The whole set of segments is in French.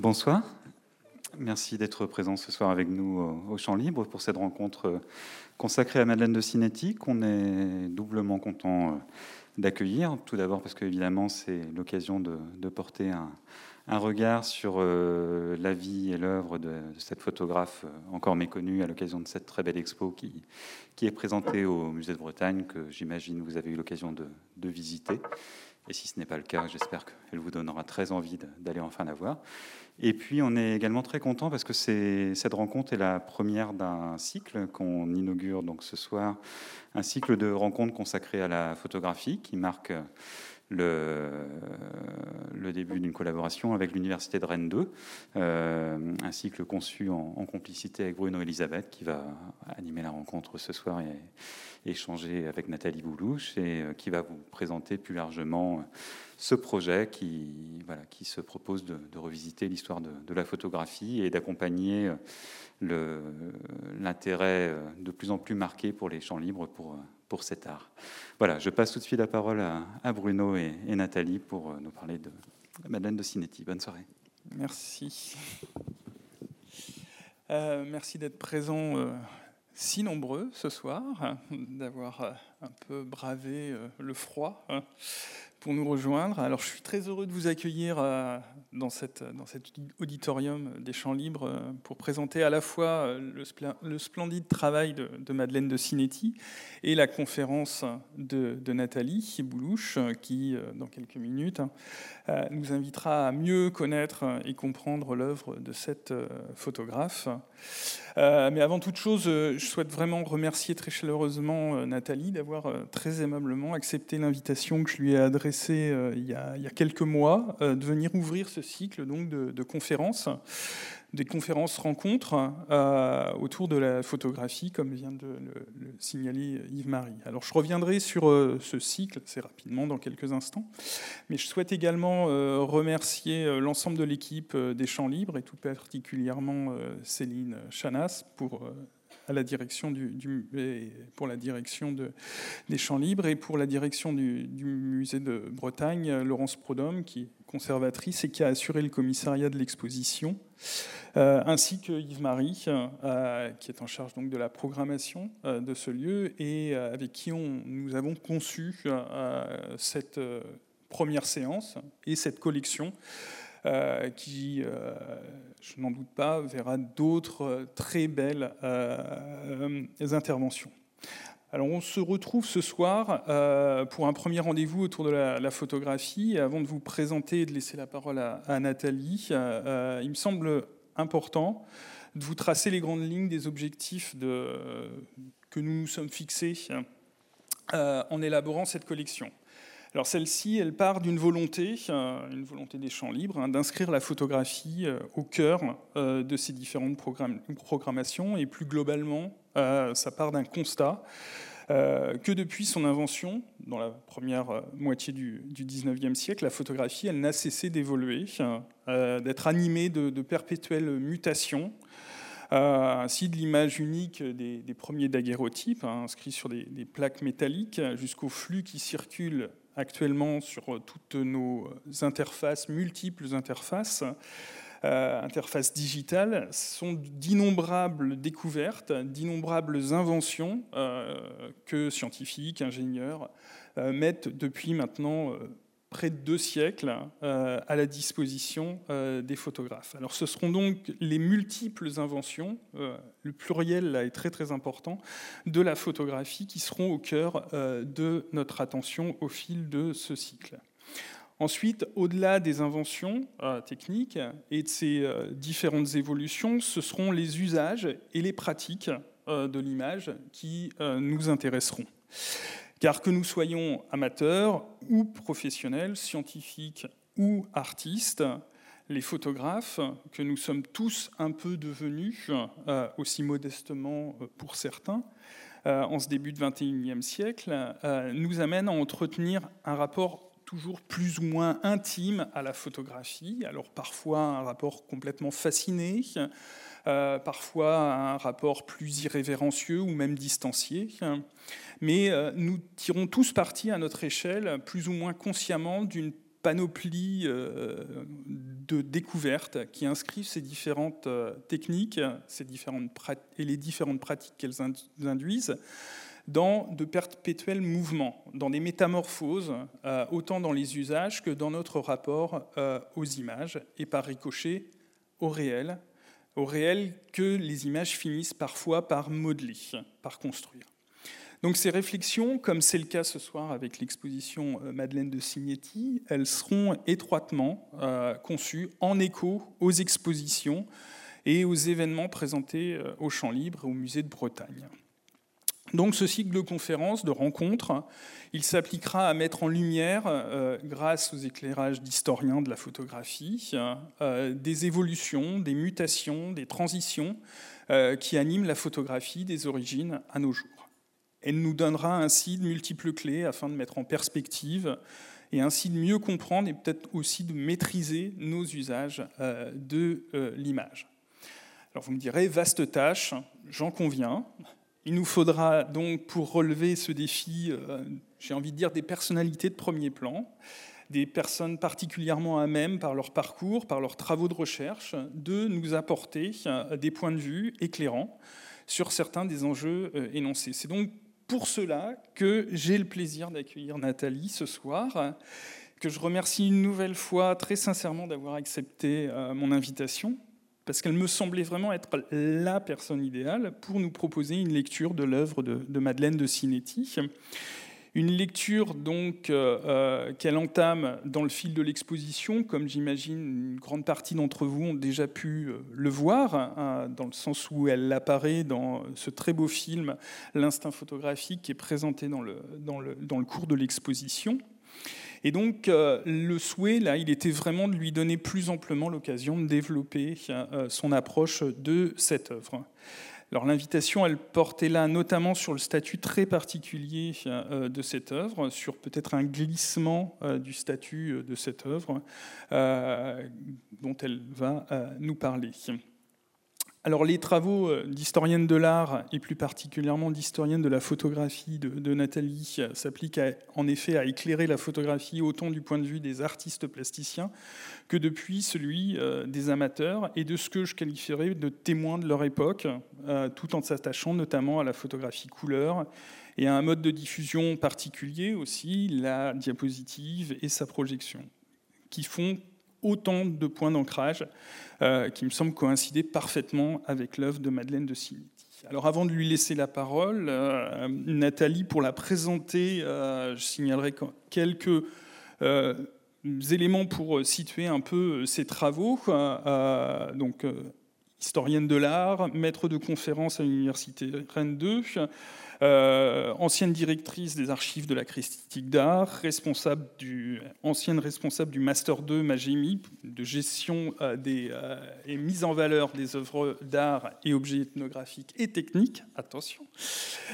Bonsoir. Merci d'être présent ce soir avec nous au Champ Libre pour cette rencontre consacrée à Madeleine de Cinetti, qu'on est doublement content euh, d'accueillir. Tout d'abord parce qu'évidemment, c'est l'occasion de, porter un, regard sur euh, la vie et l'œuvre de, cette photographe euh, encore méconnue à l'occasion de cette très belle expo qui, est présentée au Musée de Bretagne, que j'imagine vous avez eu l'occasion de visiter. Et si ce n'est pas le cas, j'espère qu'elle vous donnera très envie d'aller enfin la voir. Et puis, on est également très content parce que cette rencontre est la première d'un cycle qu'on inaugure donc ce soir, un cycle de rencontres consacrées à la photographie qui marque le, début d'une collaboration avec l'Université de Rennes 2, euh, un cycle conçu en, complicité avec Bruno Elisabeth qui va animer la rencontre ce soir et échanger avec Nathalie Boulouche et euh, qui va vous présenter plus largement ce projet qui, voilà, qui se propose de, revisiter l'histoire de, de, la photographie et d'accompagner l'intérêt euh, de plus en plus marqué pour les champs libres pour pour cet art. Voilà, je passe tout de suite la parole à, Bruno et, Nathalie pour euh, nous parler de Madeleine de Cinetti. Bonne soirée. Merci. Euh, merci d'être présents euh, si nombreux ce soir, d'avoir un peu bravé le froid hein, pour nous rejoindre. Alors, je suis très heureux de vous accueillir euh, dans, cet auditorium des Champs Libres euh, pour présenter à la fois euh, le, splendide travail de, Madeleine de Cinetti et la conférence de, de Nathalie Boulouche, qui, dans quelques minutes, nous invitera à mieux connaître et comprendre l'œuvre de cette photographe. Mais avant toute chose, je souhaite vraiment remercier très chaleureusement Nathalie d'avoir très aimablement accepté l'invitation que je lui ai adressée euh, il, y a, quelques mois euh, de venir ouvrir ce cycle donc, de, conférences, des conférences rencontres euh, autour de la photographie, comme vient de le, signaler Yves-Marie. Alors je reviendrai sur ce cycle assez rapidement dans quelques instants, mais je souhaite également remercier l'ensemble de l'équipe des Champs Libres et tout particulièrement Céline Chanas pour à la direction pour la direction de, des Champs Libres et pour la direction du, musée de Bretagne, Laurence Prodhomme, qui est conservatrice et qui a assuré le commissariat de l'exposition, euh, ainsi que Yves-Marie, euh, qui est en charge donc de la programmation euh, de ce lieu et avec qui nous avons conçu cette première séance et cette collection euh, qui, euh, je n'en doute pas, verra d'autres très belles euh, interventions. Alors on se retrouve ce soir pour un premier rendez-vous autour de la, photographie. avant de vous présenter et de laisser la parole à, Nathalie, il me semble important de vous tracer les grandes lignes des objectifs que nous nous sommes fixés en élaborant cette collection. Alors celle-ci, elle part d'une volonté, euh, une volonté des champs libres, hein, d'inscrire la photographie euh, au cœur euh, de ces différentes programmations, et plus globalement, ça part d'un constat que depuis son invention, dans la première moitié du, 19e siècle, la photographie, elle n'a cessé d'évoluer, d'être animée de, perpétuelles mutations, ainsi de l'image unique des, premiers daguerreotypes, hein, inscrits sur des, des plaques métalliques, jusqu'au flux qui circule actuellement sur euh, toutes nos interfaces, multiples interfaces, euh, interfaces digitales, sont d'innombrables découvertes, d'innombrables inventions euh, que scientifiques, ingénieurs mettent depuis maintenant près de deux siècles euh, à la disposition euh, des photographes. Alors ce seront donc les multiples inventions, euh, le pluriel là est très très important, de la photographie qui seront au cœur de notre attention au fil de ce cycle. Ensuite, au-delà des inventions techniques et de ces différentes évolutions, ce seront les usages et les pratiques de l'image qui nous intéresseront. Car que nous soyons amateurs ou professionnels, scientifiques ou artistes, les photographes, que nous sommes tous un peu devenus, euh, aussi modestement euh, pour certains, euh, en ce début de XXIe siècle, nous amènent à entretenir un rapport toujours plus ou moins intime à la photographie, alors parfois un rapport complètement fasciné, parfois un rapport plus irrévérencieux ou même distancié. Mais euh, nous tirons tous parti à notre échelle, plus ou moins consciemment, d'une panoplie euh, de découverte qui inscrivent ces différentes techniques ces différentes et les différentes pratiques qu'elles induisent dans de perpétuels mouvements, dans des métamorphoses, euh, autant dans les usages que dans notre rapport euh, aux images, et par ricochet au réel, au réel que les images finissent parfois par modeler, par construire. Donc ces réflexions, comme c'est le cas ce soir avec l'exposition euh, Madeleine de Signetti, elles seront étroitement conçues en écho aux expositions et aux événements présentés au Champ Libre et au Musée de Bretagne. Donc ce cycle de conférences, de rencontres, il s'appliquera à mettre en lumière, euh, grâce aux éclairages d'historiens de la photographie, euh, des évolutions, des mutations, des transitions euh, qui animent la photographie des origines à nos jours. Elle nous donnera ainsi de multiples clés afin de mettre en perspective et ainsi de mieux comprendre et peut-être aussi de maîtriser nos usages de l'image. Alors vous me direz, vaste tâche, j'en conviens. Il nous faudra donc, pour relever ce défi, euh, j'ai envie de dire, des personnalités de premier plan, des personnes particulièrement à même, par leur parcours, par leurs travaux de recherche, de nous apporter euh, des points de vue éclairants sur certains des enjeux euh, énoncés. C'est donc pour cela que j'ai le plaisir d'accueillir Nathalie ce soir, que je remercie une nouvelle fois très sincèrement d'avoir accepté mon invitation parce qu'elle me semblait vraiment être la personne idéale pour nous proposer une lecture de l'œuvre de, Madeleine de Cinetti. Une lecture donc euh, euh, qu'elle entame dans le fil de l'exposition, comme j'imagine une grande partie d'entre vous ont déjà pu euh, le voir, hein, dans le sens où elle apparaît dans ce très beau film L'instinct photographique qui est présenté dans le, dans le, dans le cours de l'exposition. Et donc, euh, le souhait, là, il était vraiment de lui donner plus amplement l'occasion de développer euh, son approche de cette œuvre. Alors l'invitation, elle portait là notamment sur le statut très particulier euh, de cette œuvre, sur peut-être un glissement du statut de cette œuvre dont elle va nous parler. Alors les travaux euh, d'historienne de l'art et plus particulièrement d'historienne de la photographie de, Nathalie euh, s'appliquent en effet à éclairer la photographie autant du point de vue des artistes plasticiens que depuis celui euh, des amateurs et de ce que je qualifierais de témoins de leur époque, tout en s'attachant notamment à la photographie couleur et à un mode de diffusion particulier aussi, la diapositive et sa projection, qui font autant de points d'ancrage euh, qui me semblent coïncider parfaitement avec l'œuvre de Madeleine de Cinetti. Alors avant de lui laisser la parole, euh, Nathalie, pour la présenter, euh, je signalerai quelques éléments pour situer un peu ses travaux. donc, historienne de l'art, maître de conférence à l'Université Rennes 2, euh, ancienne directrice des archives de la critique d'art, responsable du, ancienne responsable du Master 2 Magémi, de gestion euh, euh, et mise en valeur des œuvres d'art et objets ethnographiques et techniques. Attention.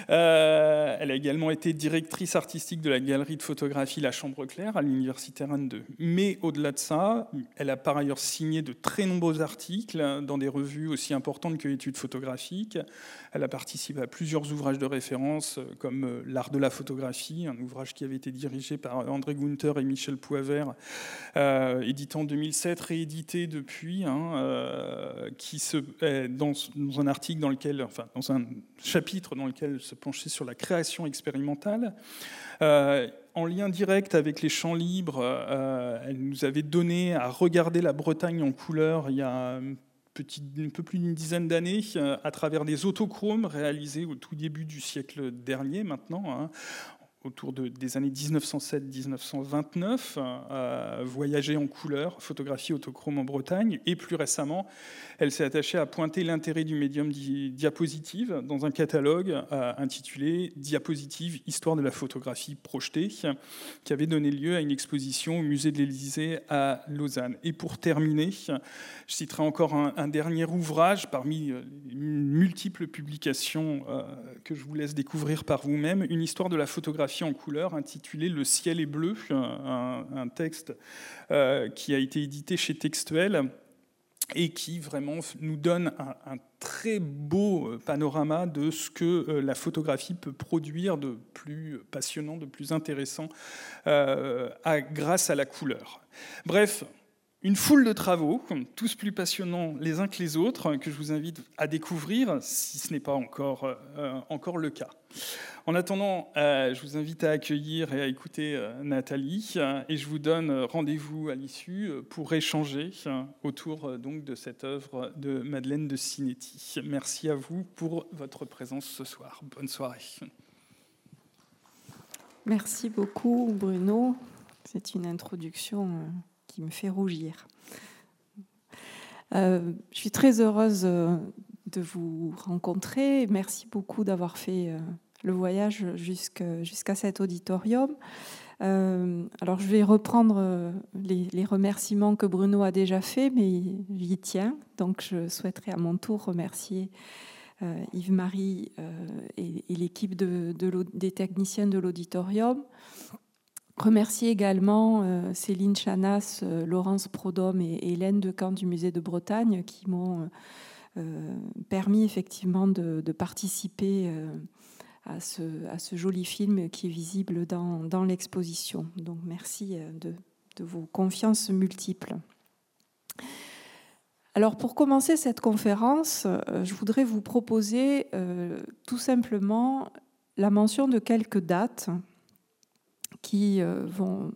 elle a également été directrice artistique de la galerie de photographie La Chambre Claire à l'Université Rennes 2. Mais au-delà de ça, elle a par ailleurs signé de très nombreux articles dans des revues aussi importantes que Études photographiques. Elle a participé à plusieurs ouvrages de référence euh, comme euh, L'art de la photographie, un ouvrage qui avait été dirigé par André Gunther et Michel Poivert, euh, édité en 2007, réédité depuis, hein, qui dans, un article dans lequel, enfin, dans un chapitre dans lequel se penchait sur la création expérimentale. en lien direct avec les champs libres, elle nous avait donné à regarder la Bretagne en couleur il y a un peu plus d'une dizaine d'années euh, à travers des autochromes réalisés au tout début du siècle dernier maintenant, hein, autour de, des années 1907-1929, euh, voyager en couleur, photographie autochrome en Bretagne, et plus récemment, elle s'est attachée à pointer l'intérêt du médium diapositive dans un catalogue euh, intitulé Diapositive, histoire de la photographie projetée, qui avait donné lieu à une exposition au musée de l'Élysée à Lausanne. Et pour terminer, je citerai encore un, dernier ouvrage parmi euh, les multiples publications que je vous laisse découvrir par vous-même, une histoire de la photographie en couleur intitulé Le ciel est bleu, un, texte euh, qui a été édité chez Textuel et qui vraiment nous donne un, très beau panorama de ce que euh, la photographie peut produire de plus passionnant, de plus intéressant euh, grâce à la couleur. Bref, une foule de travaux, tous plus passionnants les uns que les autres, que je vous invite à découvrir si ce n'est pas encore, euh, encore le cas. En attendant, euh, je vous invite à accueillir et à écouter euh, Nathalie et je vous donne rendez-vous à l'issue pour échanger autour donc, de cette œuvre de Madeleine de Cinetti. Merci à vous pour votre présence ce soir. Bonne soirée. Merci beaucoup Bruno. C'est une introduction qui me fait rougir. Euh, je suis très heureuse euh, de vous rencontrer. Merci beaucoup d'avoir fait euh, le voyage jusqu'à cet auditorium. alors je vais reprendre les, remerciements que Bruno a déjà fait, mais j'y tiens. Donc je souhaiterais à mon tour remercier Yves-Marie et, l'équipe de, des techniciens de l'auditorium, Remercier également euh, Céline Chanas, euh, Laurence Prodhomme et, Hélène Decamp du Musée de Bretagne qui m'ont euh, permis effectivement de, participer à ce, joli film qui est visible dans, l'exposition. Donc merci de, vos confiances multiples. Alors pour commencer cette conférence, je voudrais vous proposer tout simplement la mention de quelques dates qui euh, vont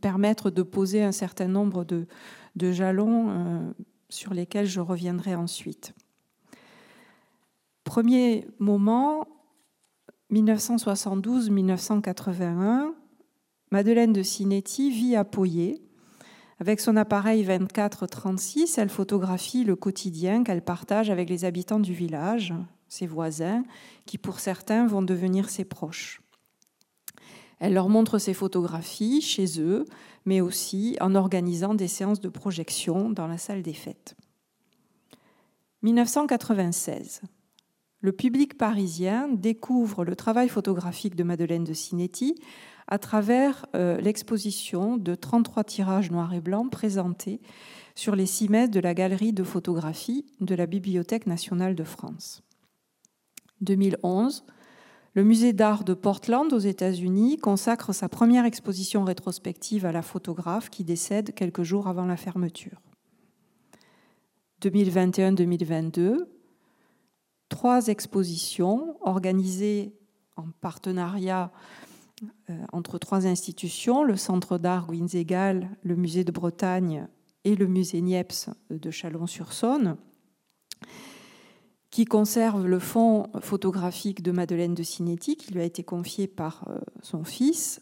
permettre de poser un certain nombre de, jalons euh, sur lesquels je reviendrai ensuite. Premier moment, 1972-1981, Madeleine de Cinetti vit à Poyer. Avec son appareil 24-36, elle photographie le quotidien qu'elle partage avec les habitants du village, ses voisins, qui pour certains vont devenir ses proches. Elle leur montre ses photographies chez eux, mais aussi en organisant des séances de projection dans la salle des fêtes. 1996. Le public parisien découvre le travail photographique de Madeleine de Cinetti à travers euh, l'exposition de 33 tirages noirs et blancs présentés sur les six mètres de la galerie de photographie de la Bibliothèque nationale de France. 2011, le musée d'art de Portland aux États-Unis consacre sa première exposition rétrospective à la photographe qui décède quelques jours avant la fermeture. 2021-2022, trois expositions organisées en partenariat euh, entre trois institutions, le Centre d'art Guinzegal, le Musée de Bretagne et le Musée Niepce de Chalon-sur-Saône, qui conserve le fonds photographique de Madeleine de Cinetti, qui lui a été confié par euh, son fils.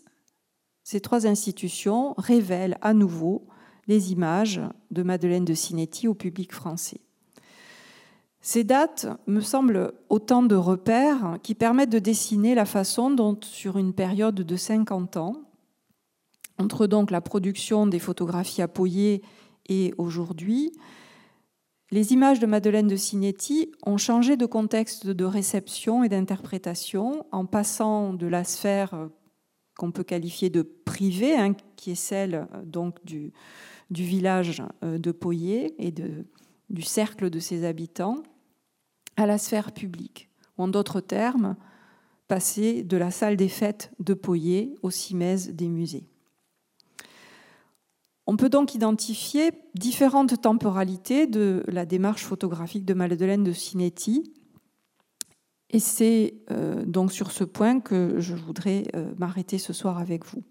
Ces trois institutions révèlent à nouveau les images de Madeleine de Cinetti au public français. Ces dates me semblent autant de repères qui permettent de dessiner la façon dont, sur une période de 50 ans, entre donc la production des photographies appoyées et aujourd'hui, les images de Madeleine de Cinetti ont changé de contexte de réception et d'interprétation en passant de la sphère euh, qu'on peut qualifier de privée, hein, qui est celle euh, donc du, village euh, de Poyer et du cercle de ses habitants, à la sphère publique, ou en d'autres termes, passer de la salle des fêtes de Poyer au cimaises des musées. On peut donc identifier différentes temporalités de la démarche photographique de Madeleine de Cinetti. Et c'est euh, donc sur ce point que je voudrais euh, m'arrêter ce soir avec vous.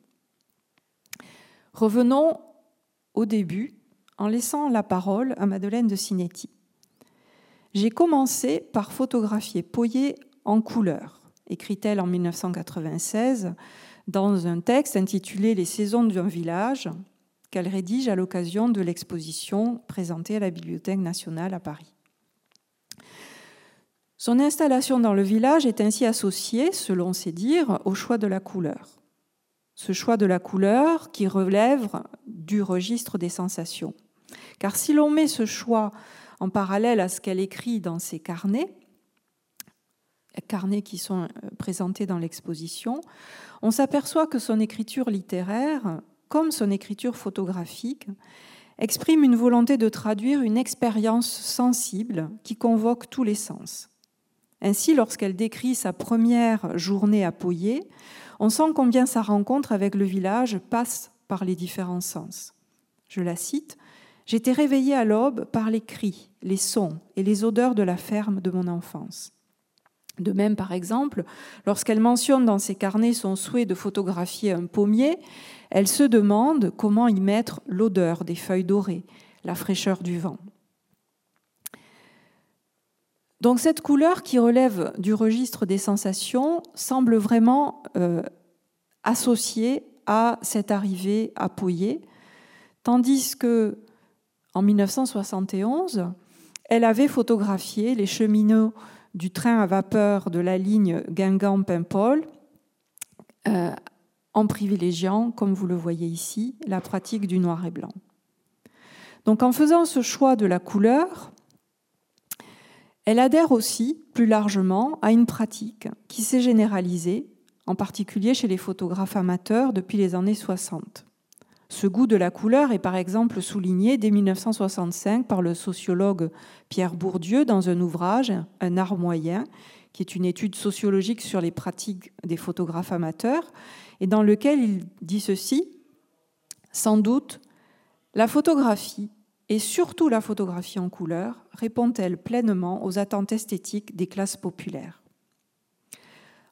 Revenons au début en laissant la parole à Madeleine de Cinetti. J'ai commencé par photographier Poyer en couleur, écrit-elle en 1996 dans un texte intitulé Les saisons d'un village, qu'elle rédige à l'occasion de l'exposition présentée à la Bibliothèque nationale à Paris. Son installation dans le village est ainsi associée, selon ses dires, au choix de la couleur. Ce choix de la couleur qui relève du registre des sensations. Car si l'on met ce choix en parallèle à ce qu'elle écrit dans ses carnets, carnets qui sont présentés dans l'exposition, on s'aperçoit que son écriture littéraire comme son écriture photographique, exprime une volonté de traduire une expérience sensible qui convoque tous les sens. Ainsi, lorsqu'elle décrit sa première journée à Poyer, on sent combien sa rencontre avec le village passe par les différents sens. Je la cite. J'étais réveillée à l'aube par les cris, les sons et les odeurs de la ferme de mon enfance. De même, par exemple, lorsqu'elle mentionne dans ses carnets son souhait de photographier un pommier, elle se demande comment y mettre l'odeur des feuilles dorées, la fraîcheur du vent. Donc cette couleur qui relève du registre des sensations semble vraiment euh, associée à cette arrivée à Pouillet, tandis que en 1971, elle avait photographié les cheminots du train à vapeur de la ligne Guingamp-Paimpol euh, en privilégiant, comme vous le voyez ici, la pratique du noir et blanc. Donc en faisant ce choix de la couleur, elle adhère aussi plus largement à une pratique qui s'est généralisée, en particulier chez les photographes amateurs depuis les années 60. Ce goût de la couleur est par exemple souligné dès 1965 par le sociologue Pierre Bourdieu dans un ouvrage, Un art moyen, qui est une étude sociologique sur les pratiques des photographes amateurs, et dans lequel il dit ceci, sans doute, la photographie, et surtout la photographie en couleur, répond-elle pleinement aux attentes esthétiques des classes populaires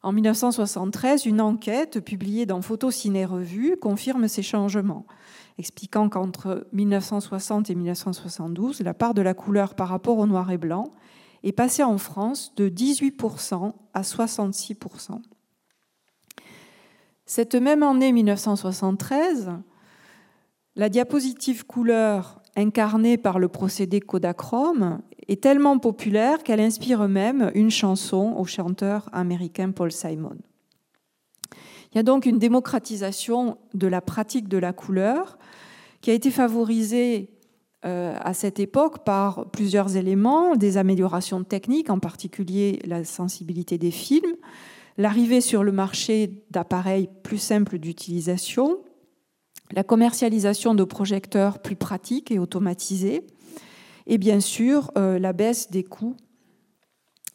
en 1973, une enquête publiée dans Photo Ciné Revue confirme ces changements, expliquant qu'entre 1960 et 1972, la part de la couleur par rapport au noir et blanc est passée en France de 18% à 66%. Cette même année 1973, la diapositive couleur incarnée par le procédé Kodachrome est tellement populaire qu'elle inspire même une chanson au chanteur américain Paul Simon. Il y a donc une démocratisation de la pratique de la couleur qui a été favorisée euh, à cette époque par plusieurs éléments, des améliorations techniques, en particulier la sensibilité des films, l'arrivée sur le marché d'appareils plus simples d'utilisation, la commercialisation de projecteurs plus pratiques et automatisés, et bien sûr euh, la baisse des coûts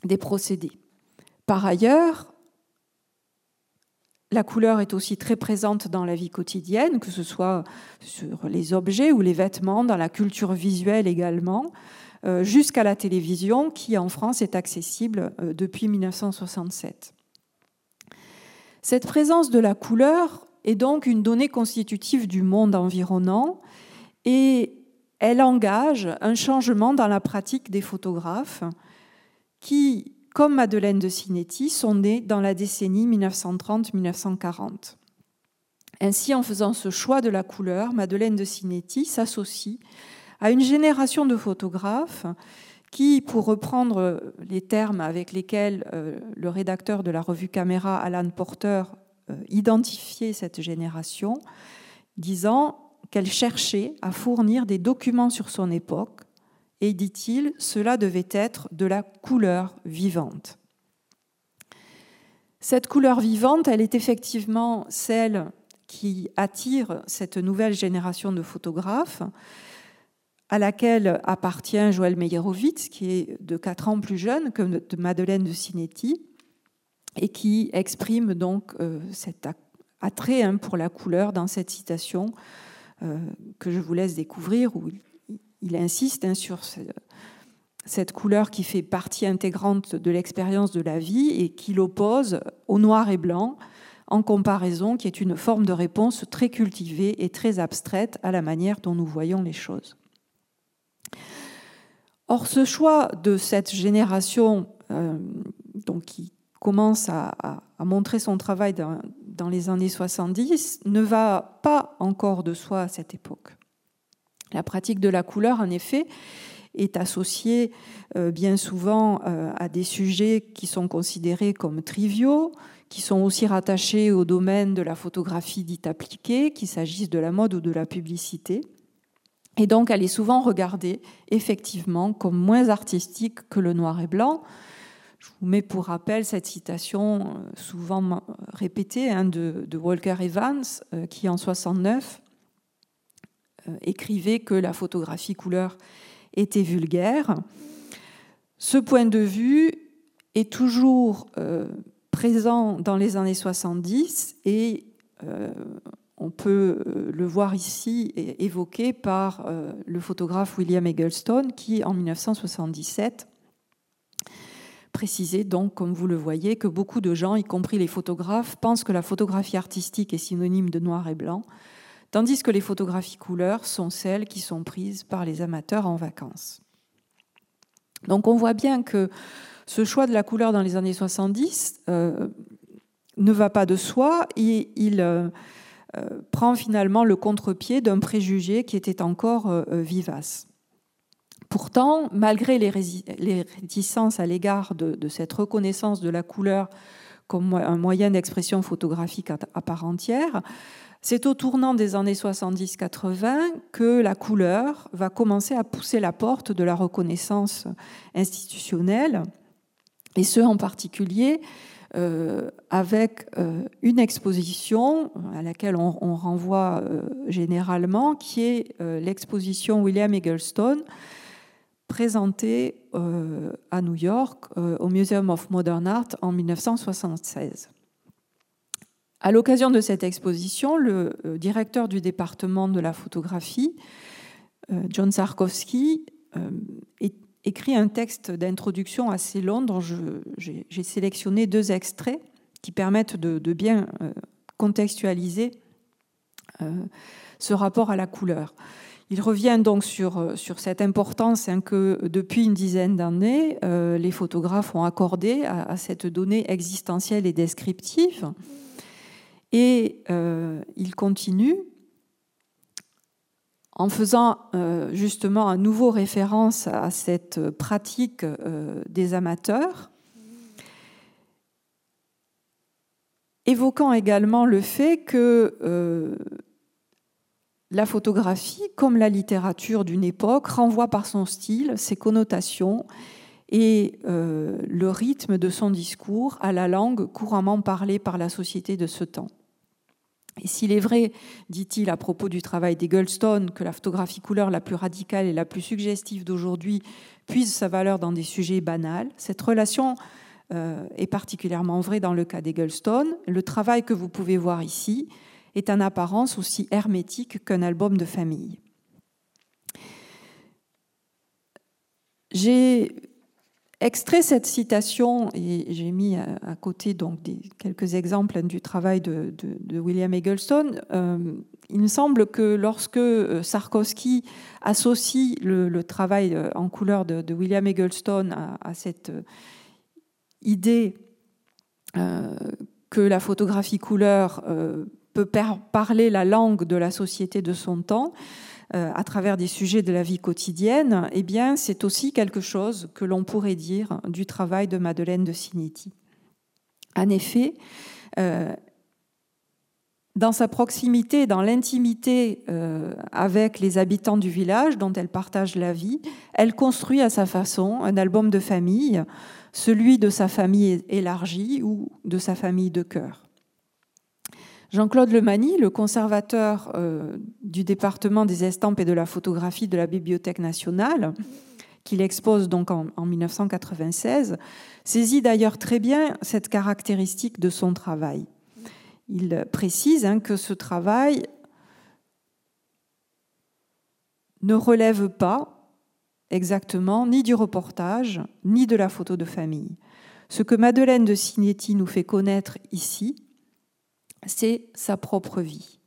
des procédés. Par ailleurs, la couleur est aussi très présente dans la vie quotidienne, que ce soit sur les objets ou les vêtements, dans la culture visuelle également, euh, jusqu'à la télévision qui en France est accessible euh, depuis 1967. Cette présence de la couleur est donc une donnée constitutive du monde environnant et elle engage un changement dans la pratique des photographes qui, comme Madeleine de Cinetti, sont nés dans la décennie 1930-1940. Ainsi, en faisant ce choix de la couleur, Madeleine de Cinetti s'associe à une génération de photographes qui, pour reprendre les termes avec lesquels euh, le rédacteur de la revue Caméra, Alan Porter, euh, identifiait cette génération, disant qu'elle cherchait à fournir des documents sur son époque, et dit-il, cela devait être de la couleur vivante. Cette couleur vivante, elle est effectivement celle qui attire cette nouvelle génération de photographes, à laquelle appartient Joël Meyerowitz, qui est de 4 ans plus jeune que Madeleine de Cinetti, et qui exprime donc euh, cet attrait hein, pour la couleur dans cette citation que je vous laisse découvrir, où il insiste hein, sur cette couleur qui fait partie intégrante de l'expérience de la vie et qui l'oppose au noir et blanc, en comparaison, qui est une forme de réponse très cultivée et très abstraite à la manière dont nous voyons les choses. Or, ce choix de cette génération euh, donc, qui commence à, montrer son travail dans, les années 70 ne va pas encore de soi à cette époque. La pratique de la couleur, en effet, est associée euh, bien souvent euh, à des sujets qui sont considérés comme triviaux, qui sont aussi rattachés au domaine de la photographie dite appliquée, qu'il s'agisse de la mode ou de la publicité. Et donc, elle est souvent regardée effectivement comme moins artistique que le noir et blanc, je vous mets pour rappel cette citation euh, souvent répétée hein, de, Walker Evans, euh, qui en 69 euh, écrivait que la photographie couleur était vulgaire. Ce point de vue est toujours présent dans les années 70 et on peut le voir ici évoqué par le photographe William Eggleston qui, en 1977, précisait donc, comme vous le voyez, que beaucoup de gens, y compris les photographes, pensent que la photographie artistique est synonyme de noir et blanc, tandis que les photographies couleurs sont celles qui sont prises par les amateurs en vacances. Donc on voit bien que ce choix de la couleur dans les années 70 euh, ne va pas de soi, et il euh, euh, prend finalement le contre-pied d'un préjugé qui était encore vivace. Pourtant, malgré les, réticences à l'égard de, cette reconnaissance de la couleur comme un moyen d'expression photographique à, part entière, c'est au tournant des années 70-80 que la couleur va commencer à pousser la porte de la reconnaissance institutionnelle, et ce en particulier euh, avec euh, une exposition à laquelle on, renvoie euh, généralement, qui est l'exposition William Eggleston, présentée à New York au Museum of Modern Art en 1976. À l'occasion de cette exposition, le euh, directeur du département de la photographie, euh, John Sarkowski, euh, écrit un texte d'introduction assez long dont j'ai sélectionné deux extraits qui permettent de, bien contextualiser ce rapport à la couleur. Il revient donc sur, sur cette importance hein, que depuis une dizaine d'années, les photographes ont accordé à, cette donnée existentielle et descriptive. Et euh, il continue en faisant euh, justement à nouveau référence à cette pratique euh, des amateurs, évoquant également le fait que la photographie, comme la littérature d'une époque, renvoie par son style, ses connotations et le rythme de son discours à la langue couramment parlée par la société de ce temps. Et s'il est vrai, dit-il à propos du travail d'Eggleston, que la photographie couleur la plus radicale et la plus suggestive d'aujourd'hui puise sa valeur dans des sujets banals, cette relation euh, est particulièrement vraie dans le cas d'Eggleston. Le travail que vous pouvez voir ici est en apparence aussi hermétique qu'un album de famille. J'ai extrait cette citation, et j'ai mis à, côté donc quelques exemples du travail de, William Eggleston, euh, il me semble que lorsque euh, Sarkowski associe le, travail euh, en couleur de, William Eggleston à, cette idée que la photographie couleur peut parler la langue de la société de son temps, euh, à travers des sujets de la vie quotidienne, eh bien, c'est aussi quelque chose que l'on pourrait dire du travail de Madeleine de Cinetti. En effet, euh, dans sa proximité, dans l'intimité euh, avec les habitants du village dont elle partage la vie, elle construit à sa façon un album de famille, celui de sa famille élargie ou de sa famille de cœur. Jean-Claude Lemani, le conservateur euh, du département des estampes et de la photographie de la Bibliothèque nationale, qu'il expose donc en, 1996, saisit d'ailleurs très bien cette caractéristique de son travail. Il précise hein, que ce travail ne relève pas exactement ni du reportage, ni de la photo de famille. Ce que Madeleine de Cinetti nous fait connaître ici, c'est sa propre vie.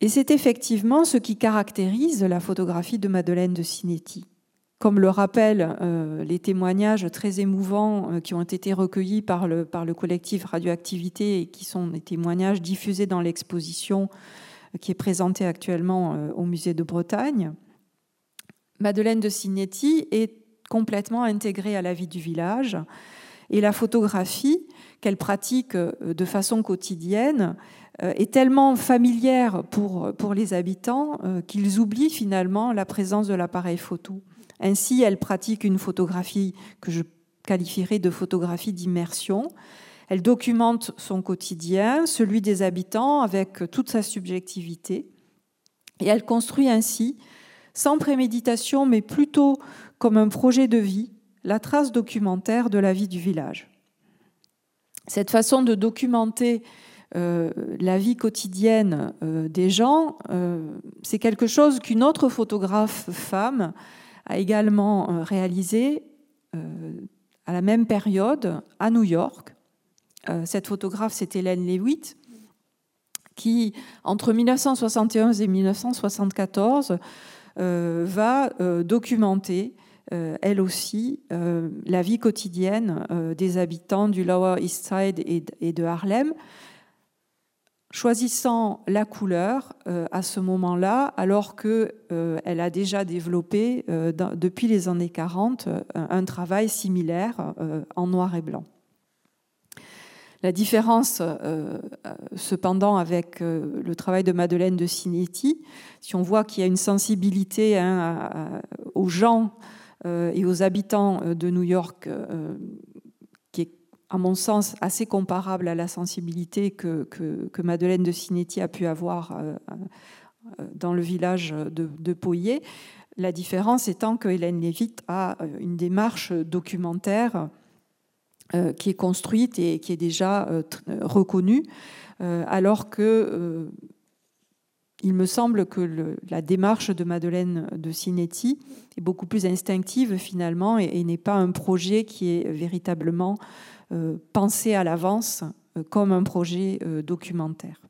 Et c'est effectivement ce qui caractérise la photographie de Madeleine de Cinetti. Comme le rappellent euh, les témoignages très émouvants euh, qui ont été recueillis par le, collectif Radioactivité et qui sont des témoignages diffusés dans l'exposition euh, qui est présentée actuellement au musée de Bretagne, Madeleine de Cinetti est complètement intégrée à la vie du village et la photographie qu'elle pratique euh, de façon quotidienne euh, est tellement familière pour, pour les habitants euh, qu'ils oublient finalement la présence de l'appareil photo. Ainsi, elle pratique une photographie que je qualifierais de photographie d'immersion. Elle documente son quotidien, celui des habitants, avec toute sa subjectivité. Et elle construit ainsi, sans préméditation, mais plutôt comme un projet de vie, la trace documentaire de la vie du village. Cette façon de documenter la vie quotidienne des gens, c'est quelque chose qu'une autre photographe femme a également réalisé à la même période à New York. cette photographe, c'est Hélène Lewitt, qui, entre 1971 et 1974, va documenter euh, elle aussi, euh, la vie quotidienne euh, des habitants du Lower East Side et de Harlem, choisissant la couleur à ce moment-là, alors qu'elle a déjà développé depuis les années 40 un travail similaire en noir et blanc. La différence, cependant, avec le travail de Madeleine de Cinetti, si on voit qu'il y a une sensibilité hein, aux gens euh, et aux habitants euh, de New York, euh, qui est à mon sens assez comparable à la sensibilité que, Madeleine de Cinetti a pu avoir dans le village de, de La différence étant que Hélène Lévite a une démarche documentaire qui est construite et qui est déjà reconnue, alors que il me semble que la démarche de Madeleine de Cinetti est beaucoup plus instinctive finalement et, n'est pas un projet qui est véritablement euh, pensé à l'avance euh, comme un projet euh, documentaire.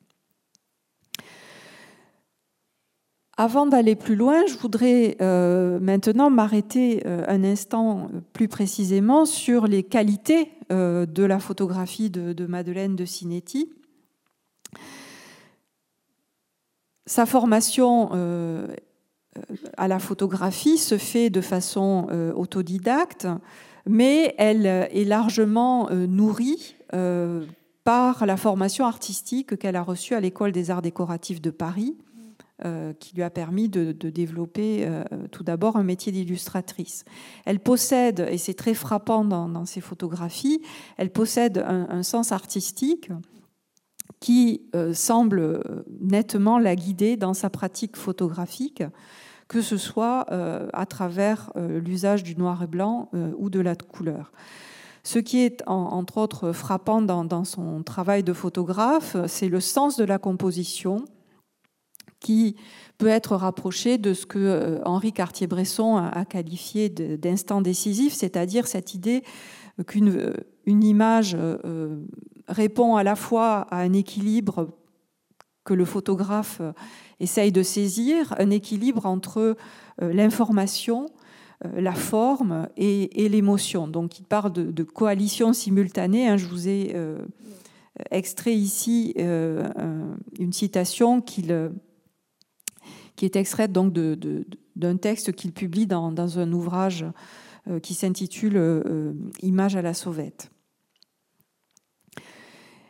Avant d'aller plus loin, je voudrais maintenant m'arrêter un instant plus précisément sur les qualités de la photographie de, de Madeleine de Cinetti sa formation euh, à la photographie se fait de façon euh, autodidacte, mais elle est largement euh, nourrie par la formation artistique qu'elle a reçue à l'École des arts décoratifs de Paris, qui lui a permis de, développer tout d'abord un métier d'illustratrice. Elle possède, et c'est très frappant dans, ses photographies, elle possède un sens artistique qui euh, semble euh, nettement la guider dans sa pratique photographique, que ce soit euh, à travers l'usage du noir et blanc ou de la couleur. Ce qui est entre autres frappant dans, son travail de photographe, c'est le sens de la composition qui peut être rapproché de ce que Henri Cartier-Bresson a qualifié d'instant décisif, c'est-à-dire cette idée qu'une une image répond à la fois à un équilibre que le photographe essaye de saisir, un équilibre entre euh, l'information, euh, la forme et, l'émotion. Donc il parle de, coalition simultanée. Hein. Je vous ai euh, extrait ici une citation qui est extraite donc d'un texte qu'il publie dans, dans, un ouvrage qui s'intitule Images à la sauvette.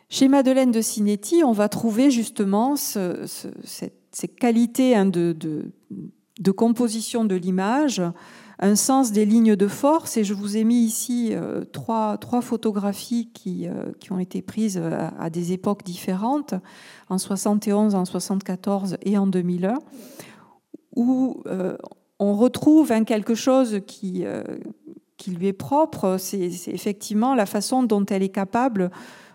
Chez Madeleine de Cinetti, on va trouver justement ces qualités hein, de, composition de l'image, un sens des lignes de force. Et je vous ai mis ici euh, trois, photographies euh, qui, ont été prises à, des époques différentes, en 71, en 74 et en 2001, où euh, on retrouve hein, quelque chose qui, qui lui est propre. C'est effectivement la façon dont elle est capable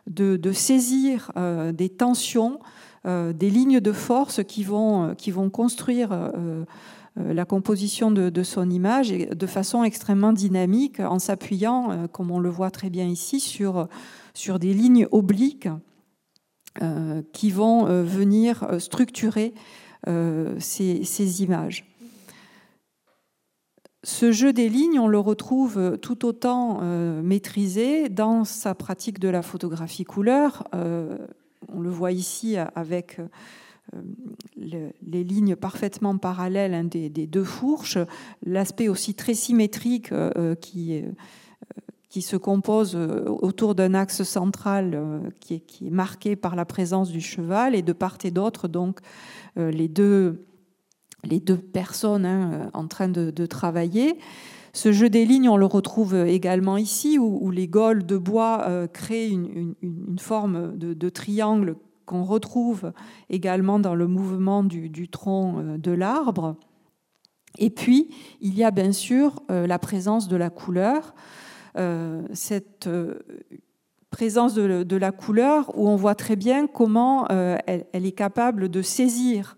de, saisir euh, des tensions, euh, des lignes de force qui vont, euh, construire la composition de, son image de façon extrêmement dynamique en s'appuyant, comme on le voit très bien ici, sur des lignes obliques qui vont venir structurer ces images. Ce jeu des lignes, on le retrouve tout autant euh, maîtrisé dans sa pratique de la photographie couleur. Euh, on le voit ici avec euh, les lignes parfaitement parallèles hein, des, deux fourches, l'aspect aussi très symétrique qui, qui se compose autour d'un axe central qui est, qui, est, marqué par la présence du cheval et de part et d'autre, donc les deux les deux personnes hein, euh, en train de, travailler. Ce jeu des lignes, on le retrouve également ici, où, les gaules de bois euh, créent une, forme de, triangle qu'on retrouve également dans le mouvement du, tronc euh, de l'arbre. Et puis, il y a bien sûr la présence de la couleur, cette présence de, la couleur où on voit très bien comment elle, est capable de saisir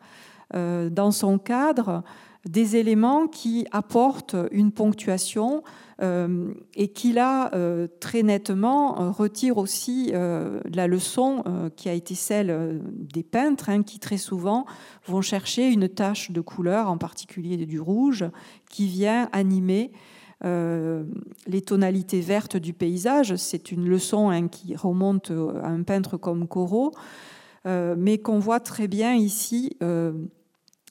dans son cadre des éléments qui apportent une ponctuation euh, et qui là euh, très nettement euh, retire aussi la leçon qui a été celle des peintres hein, qui très souvent vont chercher une tache de couleur, en particulier du rouge, qui vient animer les tonalités vertes du paysage. C'est une leçon hein, qui remonte à un peintre comme Corot, mais qu'on voit très bien ici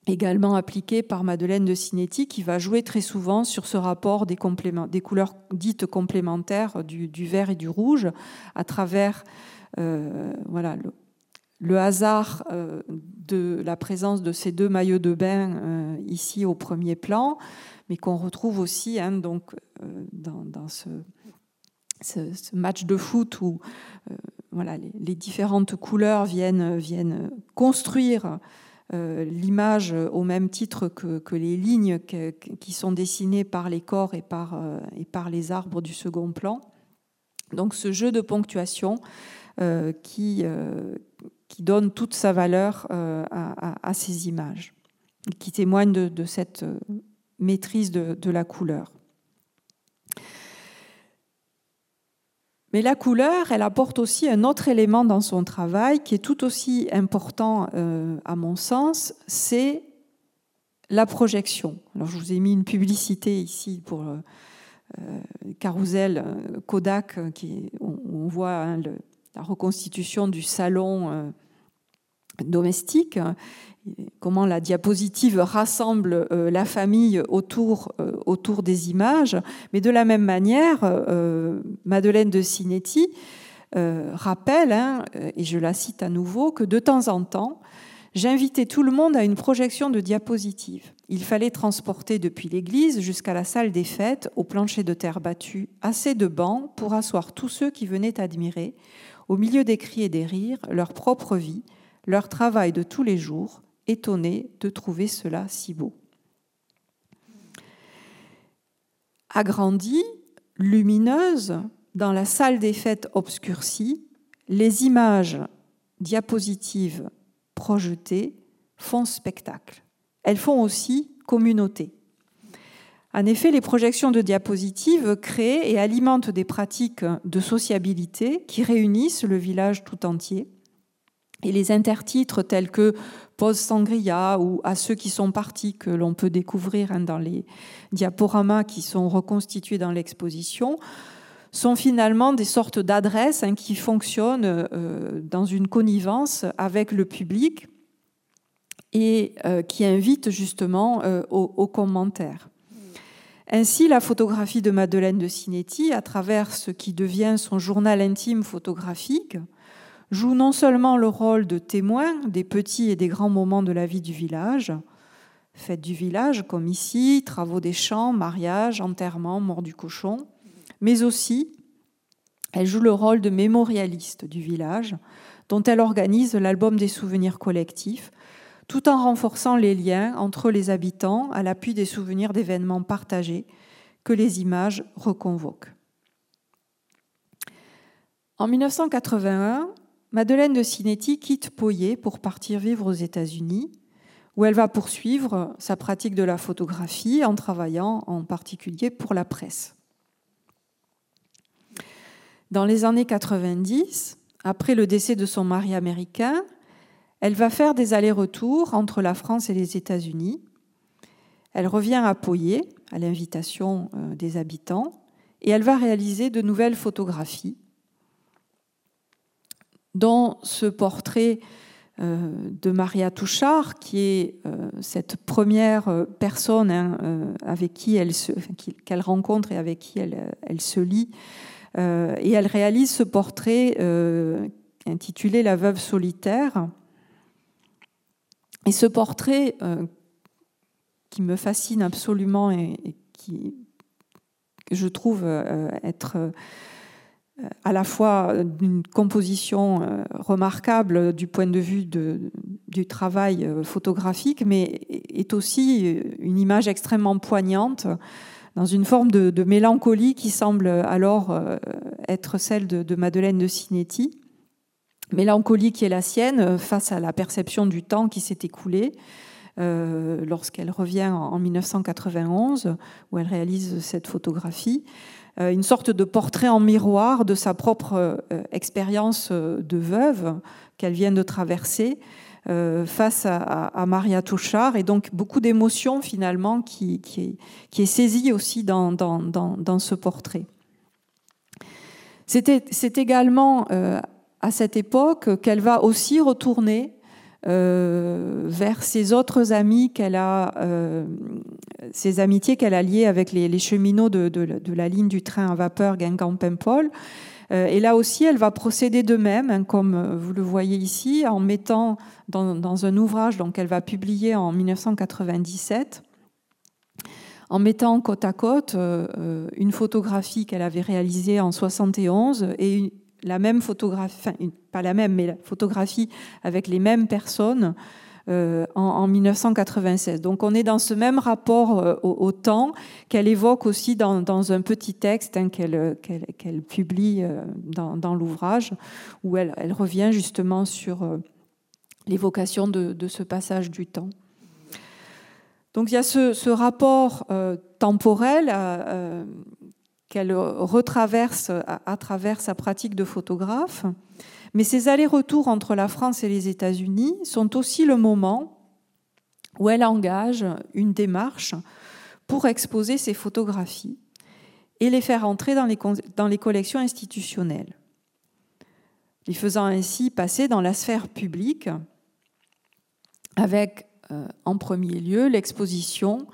également appliqué par Madeleine de Cinetti, qui va jouer très souvent sur ce rapport des, couleurs dites complémentaires du, vert et du rouge, à travers euh, voilà, le, hasard euh, de la présence de ces deux maillots de bain euh, ici au premier plan, mais qu'on retrouve aussi hein, donc, dans, ce, match de foot où voilà, les, les, différentes couleurs viennent, viennent construire l'image au même titre que, les lignes qui sont dessinées par les corps et par, euh, et par les arbres du second plan. Donc ce jeu de ponctuation euh, qui donne toute sa valeur à, ces images, qui témoigne de, cette maîtrise de la couleur. Mais la couleur, elle apporte aussi un autre élément dans son travail qui est tout aussi important euh, à mon sens, c'est la projection. Alors je vous ai mis une publicité ici pour euh, euh Carousel euh, Kodak, qui, où on voit hein, la reconstitution du salon domestique comment la diapositive rassemble euh, la famille autour, euh, autour des images. Mais de la même manière, euh, Madeleine de Cinetti rappelle, hein, et je la cite à nouveau, que de temps en temps, j'invitais tout le monde à une projection de diapositive. Il fallait transporter depuis l'église jusqu'à la salle des fêtes, au plancher de terre battue, assez de bancs pour asseoir tous ceux qui venaient admirer, au milieu des cris et des rires, leur propre vie, leur travail de tous les jours, étonné de trouver cela si beau. Agrandie, lumineuse, dans la salle des fêtes obscurcie, les images diapositives projetées font spectacle. Elles font aussi communauté. En effet, les projections de diapositives créent et alimentent des pratiques de sociabilité qui réunissent le village tout entier. Et les intertitres tels que Pose Sangria ou à ceux qui sont partis que l'on peut découvrir hein, dans les diaporamas qui sont reconstitués dans l'exposition sont finalement des sortes d'adresses hein, qui fonctionnent euh, dans une connivence avec le public et euh, qui invitent justement euh, aux, commentaires. Ainsi, la photographie de Madeleine de Cinetti, à travers ce qui devient son journal intime photographique, joue non seulement le rôle de témoin des petits et des grands moments de la vie du village, fête du village comme ici, travaux des champs, mariage, enterrement, mort du cochon, mais aussi elle joue le rôle de mémorialiste du village, dont elle organise l'album des souvenirs collectifs, tout en renforçant les liens entre les habitants à l'appui des souvenirs d'événements partagés que les images reconvoquent. En 1981, Madeleine de Cinetti quitte Poyer pour partir vivre aux États-Unis, où elle va poursuivre sa pratique de la photographie en travaillant en particulier pour la presse. Dans les années 90, après le décès de son mari américain, elle va faire des allers-retours entre la France et les États-Unis. Elle revient à Poyer, à l'invitation euh, des habitants, et elle va réaliser de nouvelles photographies dans ce portrait euh, de Maria Touchard, qui est euh, cette première euh, personne hein, avec qui elle qu'elle rencontre et avec qui elle, elle se lie. et elle réalise ce portrait intitulé La veuve solitaire. Et ce portrait qui me fascine absolument et, qui, je trouve être à la fois d'une composition euh, remarquable du point de vue du travail euh, photographique, mais est aussi une image extrêmement poignante dans une forme de, mélancolie qui semble alors euh, être celle de, Madeleine de Cinetti. Mélancolie qui est la sienne face à la perception du temps qui s'est écoulé lorsqu'elle revient en 1991, où elle réalise cette photographie. Une sorte de portrait en miroir de sa propre expérience de veuve qu'elle vient de traverser euh, face à, Maria Touchard, et donc beaucoup d'émotions finalement qui, qui, est, saisie aussi dans, dans, ce portrait. C'est également euh, à cette époque qu'elle va aussi retourner euh, vers ses autres amis qu'elle a, ses amitiés qu'elle a liées avec les, cheminots de, la ligne du train à vapeur Guingamp-Paimpol, euh, et là aussi, elle va procéder de même, hein, comme euh, vous le voyez ici, en mettant dans, un ouvrage qu'elle va publier en 1997, en mettant côte à côte euh, une photographie qu'elle avait réalisée en 71 et la même photographie, enfin, pas la même, mais la photographie avec les mêmes personnes euh, en, 1996. Donc on est dans ce même rapport euh, au, temps qu'elle évoque aussi dans, un petit texte hein, qu'elle publie euh, dans, l'ouvrage, où elle, revient justement sur l'évocation de, ce passage du temps. Donc il y a ce, rapport temporel qu'elle retraverse à, travers sa pratique de photographe. Mais ces allers-retours entre la France et les États-Unis sont aussi le moment où elle engage une démarche pour exposer ses photographies et les faire entrer dans les, collections institutionnelles, les faisant ainsi passer dans la sphère publique avec euh, en premier lieu l'exposition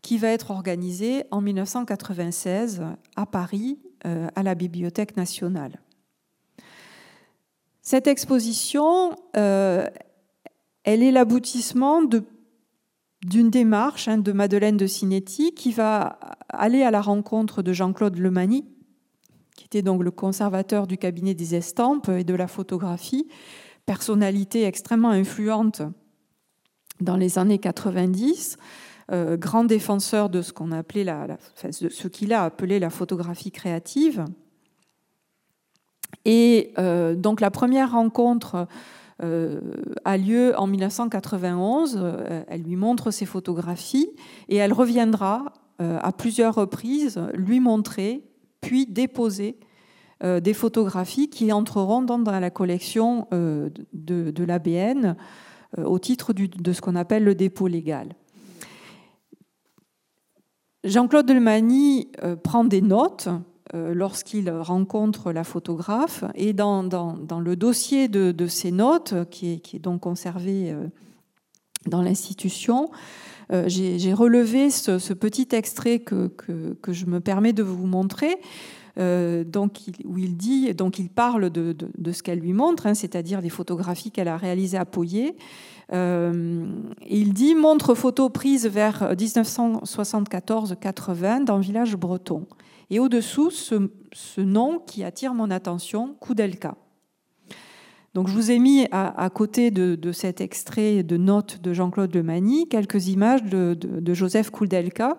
qui va être organisée en 1996 à Paris euh, à la Bibliothèque nationale. Cette exposition, euh, elle est l'aboutissement d'une démarche hein, de Madeleine de Cinetti qui va aller à la rencontre de Jean-Claude Lemani, qui était donc le conservateur du cabinet des estampes et de la photographie, personnalité extrêmement influente dans les années 90, euh, grand défenseur de ce qu'il a appelé la photographie créative. Et euh, donc la première rencontre euh, a lieu en 1991. Euh, elle lui montre ses photographies et elle reviendra à plusieurs reprises lui montrer, puis déposer des photographies qui entreront dans, la collection de, l'ABN au titre de ce qu'on appelle le dépôt légal. Jean-Claude Delmany prend des notes euh, lorsqu'il rencontre la photographe. Et dans, le dossier de, ces notes, qui est, donc conservé euh, dans l'institution, euh, j'ai relevé ce, petit extrait que, je me permets de vous montrer. où il parle de, ce qu'elle lui montre, hein, c'est-à-dire les photographies qu'elle a réalisées à Poyer. Il dit montre photo prise vers 1974-80 dans village breton et au-dessous ce, nom qui attire mon attention, Koudelka. Donc je vous ai mis à, côté de, cet extrait de notes de Jean-Claude Lemani quelques images de, Joseph Koudelka.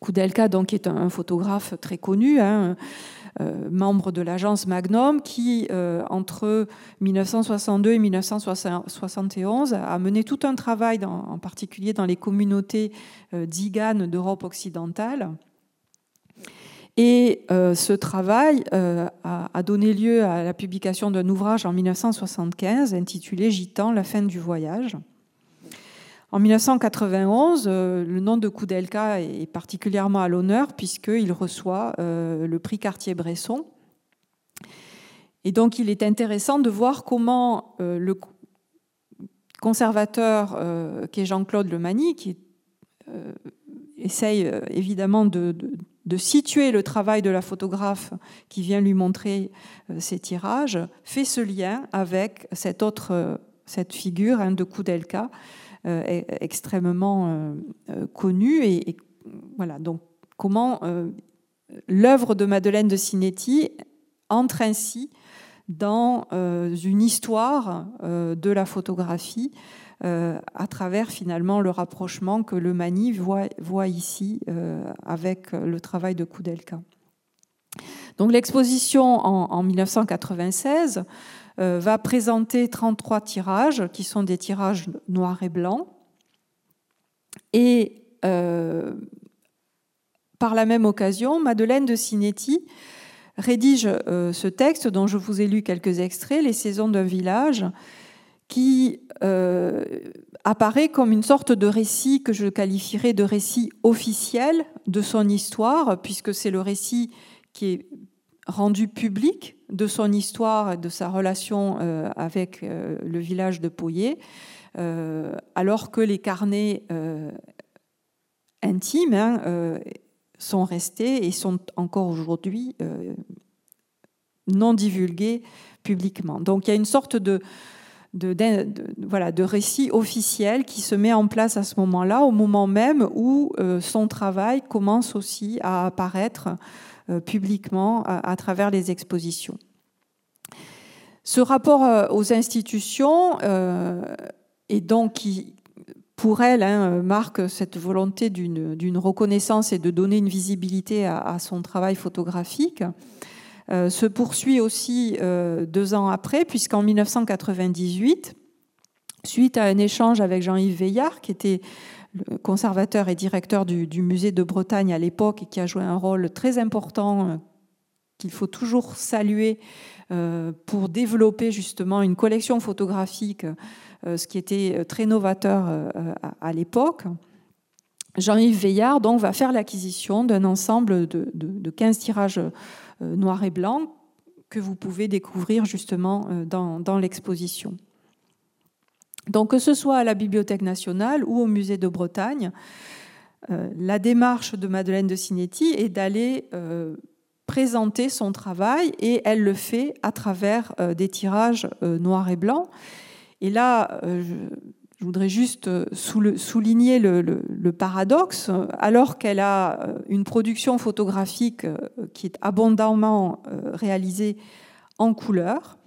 Koudelka donc est un, photographe très connu, hein, euh, membre de l'agence Magnum, qui euh, entre 1962 et 1971 a mené tout un travail, en particulier dans les communautés euh, d'Europe occidentale et euh, ce travail euh, a, donné lieu à la publication d'un ouvrage en 1975 intitulé Gitan, la fin du voyage. En 1991, euh, le nom de Koudelka est particulièrement à l'honneur puisqu'il reçoit le prix Cartier-Bresson. Et donc il est intéressant de voir comment le conservateur qui est Jean-Claude Lemani, qui essaye évidemment de, situer le travail de la photographe qui vient lui montrer ses euh, tirages, fait ce lien avec cette autre euh, cette figure hein, de Koudelka, euh, extrêmement connue. Et, voilà, donc comment l'œuvre de Madeleine de Cinetti entre ainsi dans une histoire de la photographie euh, à travers finalement le rapprochement que le Mani voit, ici euh, avec le travail de Koudelka. Donc l'exposition en, 1996 euh, va présenter 33 tirages qui sont des tirages noirs et blancs. Et euh, par la même occasion, Madeleine de Cinetti rédige euh, ce texte dont je vous ai lu quelques extraits, Les saisons d'un village, qui euh, apparaît comme une sorte de récit que je qualifierais de récit officiel de son histoire, puisque c'est le récit qui est rendu public de son histoire, de sa relation euh, avec le village de Poyer, alors que les carnets intimes hein, sont restés et sont encore aujourd'hui euh, non divulgués publiquement. Donc il y a une sorte de, récit officiel qui se met en place à ce moment-là, au moment même où euh, son travail commence aussi à apparaître euh, publiquement à, travers les expositions. Ce rapport aux institutions est donc qui, pour elle, hein, marque cette volonté d'une reconnaissance et de donner une visibilité à, son travail photographique. Euh, se poursuit aussi euh, deux ans après, puisqu'en 1998, suite à un échange avec Jean-Yves Veillard, qui était conservateur et directeur du, musée de Bretagne à l'époque et qui a joué un rôle très important euh, qu'il faut toujours saluer pour développer justement une collection photographique euh, ce qui était euh, très novateur euh, à, l'époque. Jean-Yves Veillard va faire l'acquisition d'un ensemble de, 15 tirages noirs et blancs que vous pouvez découvrir justement dans, l'exposition. Donc que ce soit à la Bibliothèque nationale ou au Musée de Bretagne, la démarche de Madeleine de Cinetti est d'aller présenter son travail et elle le fait à travers des tirages noirs et blancs. Et là, euh, je, voudrais juste euh, souligner le, paradoxe. Alors qu'elle a euh, une production photographique qui est abondamment réalisée en couleur,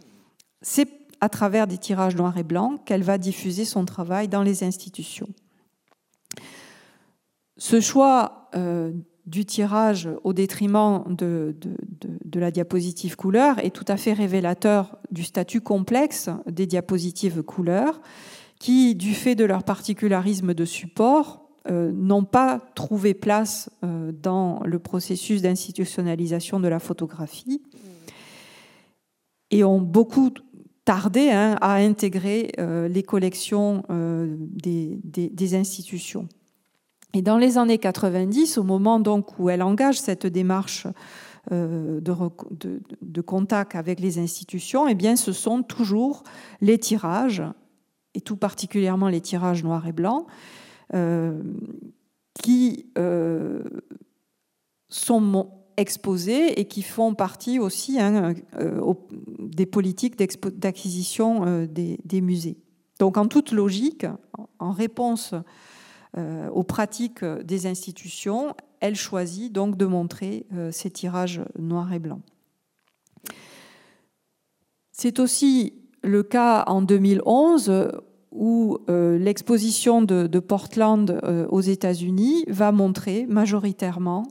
c'est à travers des tirages noirs et blancs qu'elle va diffuser son travail dans les institutions. Ce choix du tirage au détriment de, la diapositive couleur est tout à fait révélateur du statut complexe des diapositives couleur qui, du fait de leur particularisme de support, euh, n'ont pas trouvé place euh, dans le processus d'institutionnalisation de la photographie et ont beaucoup tardé hein, à intégrer euh, les collections des institutions. Et dans les années 90, au moment donc où elle engage cette démarche euh, de, contact avec les institutions, eh bien, ce sont toujours les tirages, et tout particulièrement les tirages noirs et blancs, euh, qui euh, sont exposés et qui font partie aussi hein, des politiques d'acquisition des, des, musées. Donc en toute logique, en réponse euh, aux pratiques des institutions, elle choisit donc de montrer euh, ces tirages noirs et blancs. C'est aussi le cas en 2011 où euh, l'exposition de, Portland aux États-Unis va montrer majoritairement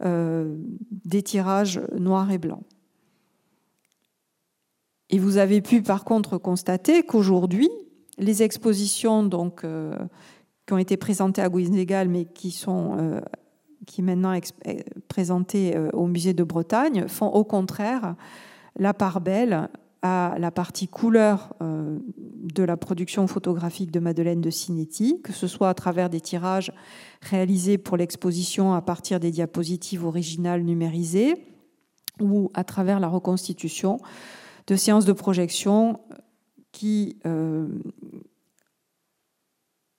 des tirages noirs et blancs. Et vous avez pu par contre constater qu'aujourd'hui, les expositions donc, qui ont été présentés à Guinégal, mais qui sont euh, qui maintenant euh, présentés euh, au musée de Bretagne, font au contraire la part belle à la partie couleur de la production photographique de Madeleine de Cinetti, que ce soit à travers des tirages réalisés pour l'exposition à partir des diapositives originales numérisées, ou à travers la reconstitution de séances de projection qui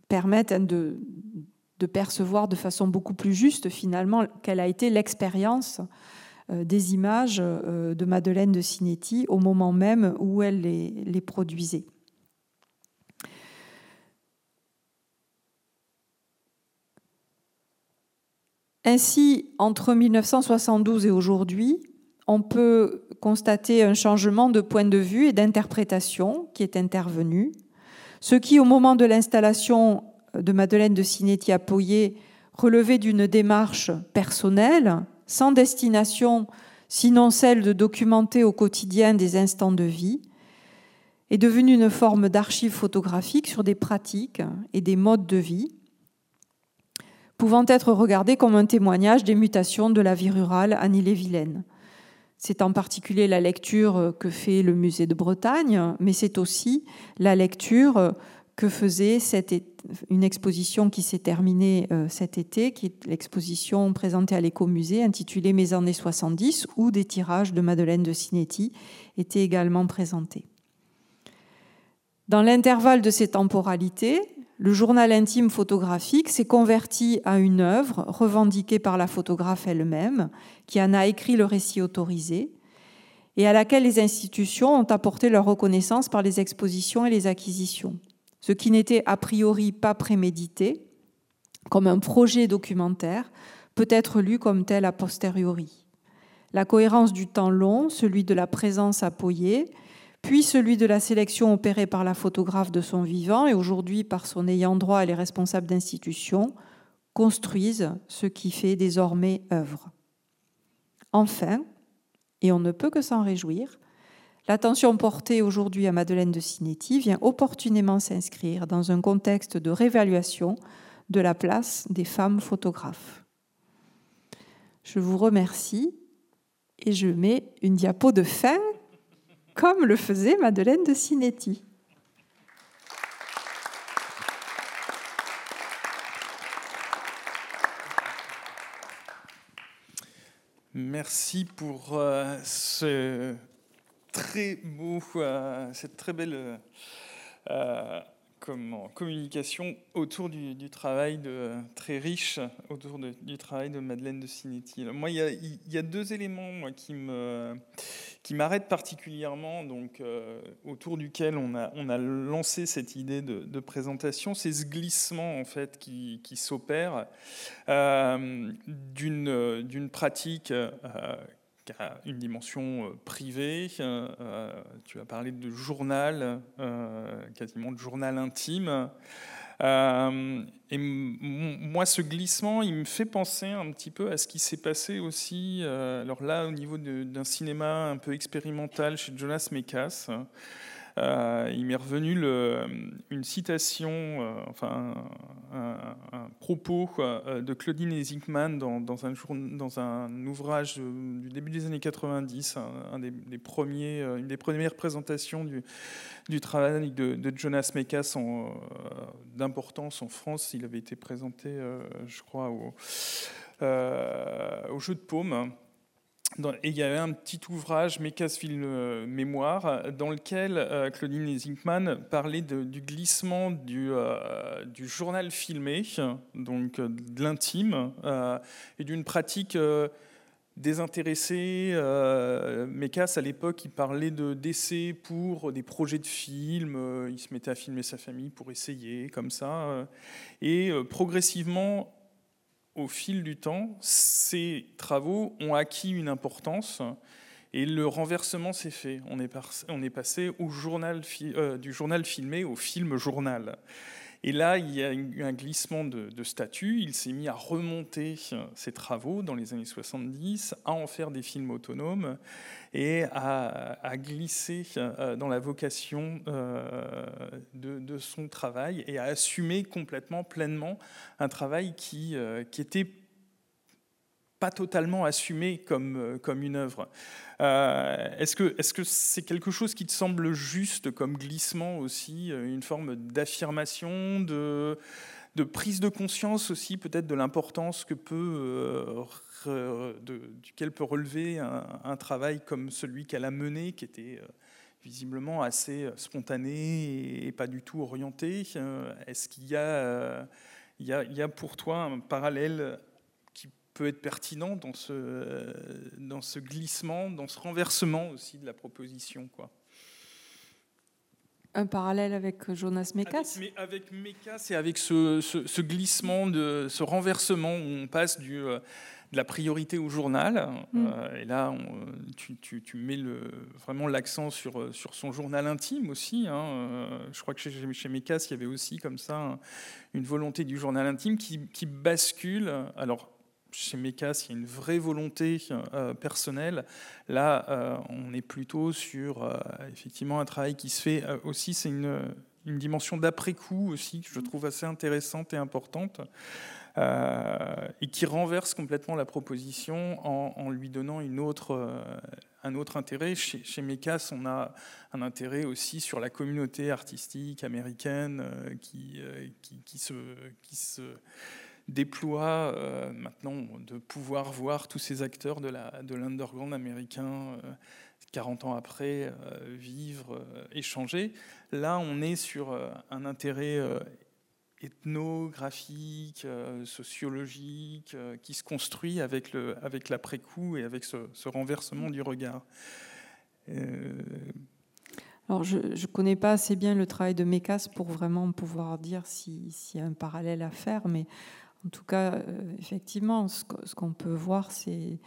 permettent de, percevoir de façon beaucoup plus juste finalement quelle a été l'expérience euh, des images euh, de Madeleine de Cinetti au moment même où elle les, produisait. Ainsi, entre 1972 et aujourd'hui, on peut constater un changement de point de vue et d'interprétation qui est intervenu, ce qui, au moment de l'installation de Madeleine de Cinetti à Poyer, relevait d'une démarche personnelle, sans destination sinon celle de documenter au quotidien des instants de vie, est devenue une forme d'archive photographique sur des pratiques et des modes de vie, pouvant être regardée comme un témoignage des mutations de la vie rurale à Ille-et-Vilaine. C'est en particulier la lecture que fait le musée de Bretagne, mais c'est aussi la lecture que faisait une exposition qui s'est terminée euh, cet été, qui est l'exposition présentée à l'écomusée intitulée Mes années 70, où des tirages de Madeleine de Cinetti étaient également présentés. Dans l'intervalle de ces temporalités, le journal intime photographique s'est converti à une œuvre revendiquée par la photographe elle-même, qui en a écrit le récit autorisé, et à laquelle les institutions ont apporté leur reconnaissance par les expositions et les acquisitions ce qui n'était a priori pas prémédité, comme un projet documentaire, peut être lu comme tel a posteriori. La cohérence du temps long, celui de la présence appuyée, puis celui de la sélection opérée par la photographe de son vivant et aujourd'hui par son ayant droit et les responsables d'institutions, construisent ce qui fait désormais œuvre. Enfin, et on ne peut que s'en réjouir, L'attention portée aujourd'hui à Madeleine de Cinetti vient opportunément s'inscrire dans un contexte de réévaluation de la place des femmes photographes. Je vous remercie et je mets une diapo de fin comme le faisait Madeleine de Cinetti. Merci pour euh, ce très beau, euh, cette très belle euh, communication autour du, travail de, très riche autour du travail de Madeleine de Cinetti. moi, il y, a, deux éléments qui me qui m'arrêtent particulièrement, donc euh, autour duquel on a on a lancé cette idée de, présentation, c'est ce glissement en fait qui, qui s'opère d'une d'une pratique qui a une dimension euh, privée. Euh, euh, tu as parlé de journal, quasiment de journal intime. et moi, ce glissement, il me fait penser un petit peu à ce qui s'est passé aussi, alors là, au niveau d'un cinéma un peu expérimental chez Jonas Mekas. Euh, il m'est revenu une citation, euh, enfin un, propos euh, de Claudine Ezikman dans, un, ouvrage du début des années 90, un, des, premiers, une des premières présentations du, travail de, Jonas Mekas d'importance en France. Il avait été présenté, je crois, au jeu de paume il y avait un petit ouvrage, Mécasville euh, Mémoire, dans lequel euh, Claudine Zinkman parlait du glissement du, euh, du, journal filmé, donc de l'intime, et d'une pratique désintéressée. Mécas, à l'époque, il parlait de d'essais pour des projets de films, il se mettait à filmer sa famille pour essayer, comme ça. Et progressivement, au fil du temps, ces travaux ont acquis une importance et le renversement s'est fait. On est, passé au journal, euh, du journal filmé au film journal. Et là, il y a eu un glissement de, statut. Il s'est mis à remonter ses travaux dans les années 70, à en faire des films autonomes et à, glisser euh, dans la vocation euh, de, son travail et à assumer complètement, pleinement un travail euh, qui était pas totalement assumé comme, comme une œuvre. Euh, est-ce que c'est -ce c'est quelque chose qui te semble juste comme glissement aussi, euh, une forme d'affirmation, de, de, prise de conscience aussi peut-être de l'importance que peut, euh, duquel peut relever un, travail comme celui qu'elle a mené, qui était visiblement assez spontané et, pas du tout orienté Est-ce qu'il y, y, a, y a pour toi un parallèle peut être pertinent dans ce, dans ce glissement, dans ce renversement aussi de la proposition. Quoi. Un parallèle avec Jonas Mekas? Avec, avec Mekas et avec ce, ce, glissement, de, ce renversement où on passe du, euh, de la priorité au journal. Mm. Euh, et là, tu, tu, tu, mets le, vraiment l'accent sur, sur son journal intime aussi. Hein. Euh, je crois que chez, chez Mekas, il y avait aussi comme ça une volonté du journal intime qui, qui bascule. Alors, chez Mekas, il y a une vraie volonté personnelle. Là, on est plutôt sur effectivement un travail qui se fait aussi. C'est une, dimension d'après-coup aussi que je trouve assez intéressante et importante. Euh, et qui renverse complètement la proposition en, lui donnant une autre, euh, un autre intérêt. Chez, chez on a un intérêt aussi sur la communauté artistique américaine euh, qui, qui, se, qui se déploie maintenant de pouvoir voir tous ces acteurs de l'underground de américain 40 ans après vivre, échanger. Là, on est sur un intérêt ethnographique, euh, sociologique, euh, qui se construit avec, le, avec l'après-coup et avec ce, renversement du regard. Euh, Alors, je ne connais pas assez bien le travail de Mécas pour vraiment pouvoir dire s'il y a un parallèle à faire, mais en tout cas, effectivement, ce, qu'on peut voir, c'est,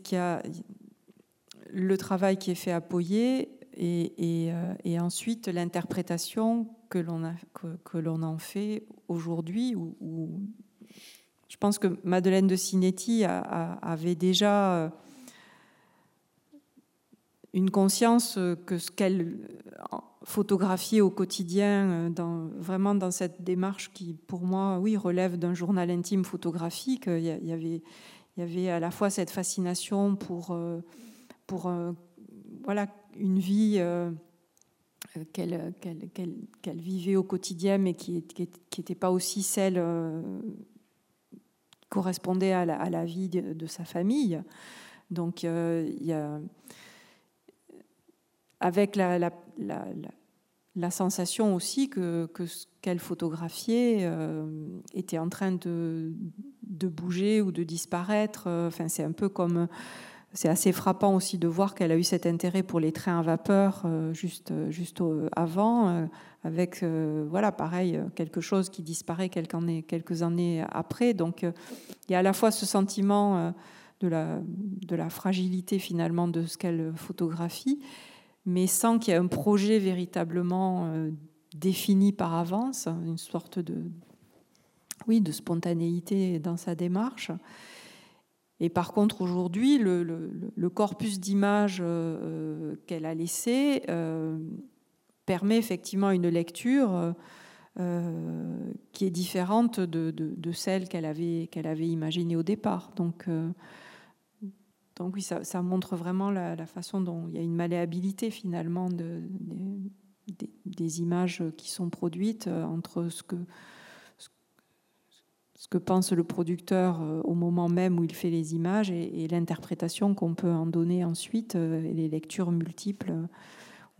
qu'il y a le travail qui est fait à Poyer et, et ensuite l'interprétation que l'on en fait aujourd'hui. Je pense que Madeleine de Cinetti avait déjà euh, une conscience que ce qu'elle photographiait au quotidien, euh, vraiment dans cette démarche qui, pour moi, oui, relève d'un journal intime photographique. Il y avait, il y avait à la fois cette fascination pour, euh, pour voilà, une vie qu'elle vivait au quotidien, mais qui n'était pas aussi celle euh, correspondait à la, vie de, sa famille. Donc, euh, il y a, avec la, sensation aussi que, ce qu'elle photographiait euh, était en train de, bouger ou de disparaître. Enfin, c'est un peu comme c'est assez frappant aussi de voir qu'elle a eu cet intérêt pour les trains à vapeur euh, juste, juste avant, euh, avec, euh, voilà, pareil, quelque chose qui disparaît quelques années, quelques années après. Donc, il y a à la fois ce sentiment de la, de la fragilité finalement de ce qu'elle photographie, mais sans qu'il y ait un projet véritablement défini par avance, une sorte de, oui, de spontanéité dans sa démarche. Et par contre, aujourd'hui, le, corpus d'images euh, qu'elle a laissé euh, permet effectivement une lecture euh, qui est différente de, celle qu'elle avait, qu'elle avait imaginée au départ. Donc, donc oui, ça, montre vraiment la, façon dont il y a une malléabilité finalement de, des images qui sont produites entre ce que pense le producteur euh, au moment même où il fait les images et, l'interprétation qu'on peut en donner ensuite, euh, et les lectures multiples.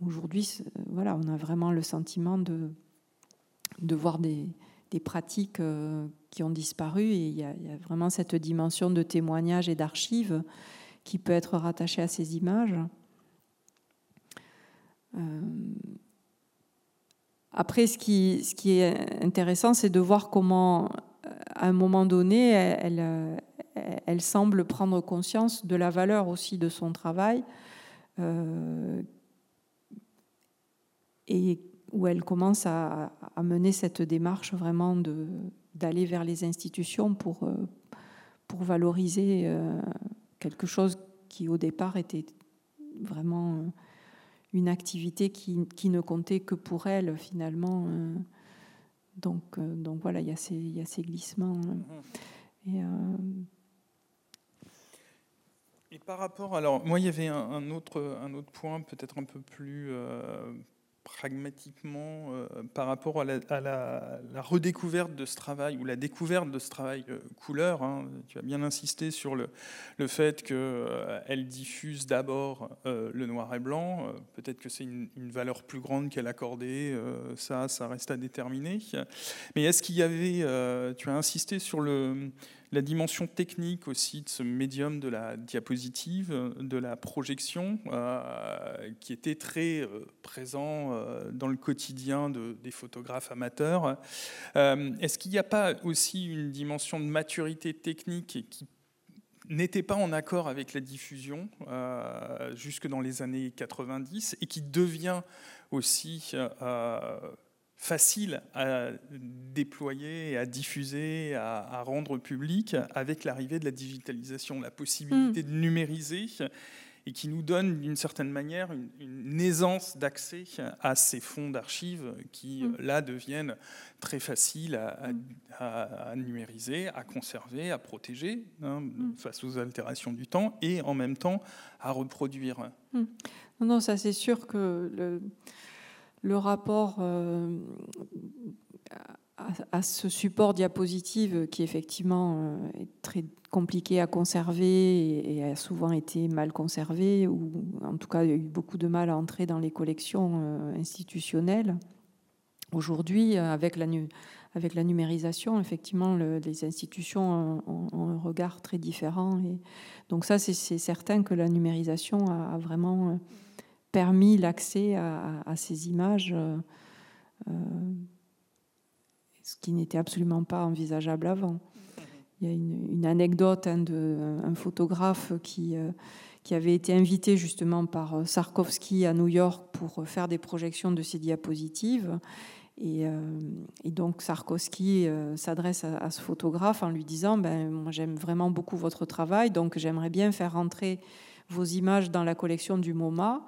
Aujourd'hui, voilà, on a vraiment le sentiment de, voir des, pratiques euh, qui ont disparu et il y, a, vraiment cette dimension de témoignage et d'archives qui peut être rattachée à ces images. Après, ce qui, est intéressant, c'est de voir comment à un moment donné, elle, elle, semble prendre conscience de la valeur aussi de son travail euh, et où elle commence à, mener cette démarche vraiment d'aller vers les institutions pour, euh, pour valoriser euh, quelque chose qui au départ était vraiment une activité qui, qui ne comptait que pour elle finalement. Donc, euh, donc voilà, il y, a ces, il y a ces glissements. Mhm. Et, euh, et, par rapport, alors moi il y avait un, autre, un autre point peut-être un peu plus euh, pragmatiquement euh, par rapport à, la, redécouverte de ce travail ou la découverte de ce travail euh, couleur. Hein. Tu as bien insisté sur le, le fait qu'elle euh, diffuse d'abord le noir et blanc. Peut-être que c'est une, valeur plus grande qu'elle accordait. ça, ça reste à déterminer. Mais est-ce qu'il y avait, tu as insisté sur le, la dimension technique aussi de ce médium de la diapositive, de la projection, euh, qui était très euh, présent euh, dans le quotidien des photographes amateurs. Est-ce qu'il n'y a pas aussi une dimension de maturité technique qui n'était pas en accord avec la diffusion jusque dans les années 90 et qui devient aussi facile à déployer, à diffuser, à, rendre public avec l'arrivée de la digitalisation, la possibilité mm. de numériser et qui nous donne d'une certaine manière une, aisance d'accès à ces fonds d'archives qui, mm. là, deviennent très faciles à, numériser, à conserver, à protéger hein, mm. face aux altérations du temps et en même temps à reproduire. Non, non, ça c'est sûr que le le rapport euh, à, ce support diapositive qui effectivement euh, est très compliqué à conserver et, a souvent été mal conservé, ou en tout cas il y a eu beaucoup de mal à entrer dans les collections euh, institutionnelles. Aujourd'hui, avec la, numérisation, effectivement, les institutions ont, un regard très différent. Et donc ça, c'est certain que la numérisation a vraiment permis l'accès à, ces images, euh, euh, ce qui n'était absolument pas envisageable avant. Il y a une, anecdote hein, d'un photographe qui, euh, qui avait été invité justement par Sarkovsky à New York pour faire des projections de ses diapositives. Et, donc Sarkovsky s'adresse à, ce photographe en lui disant ben, Moi j'aime vraiment beaucoup votre travail, donc j'aimerais bien faire rentrer vos images dans la collection du MoMA.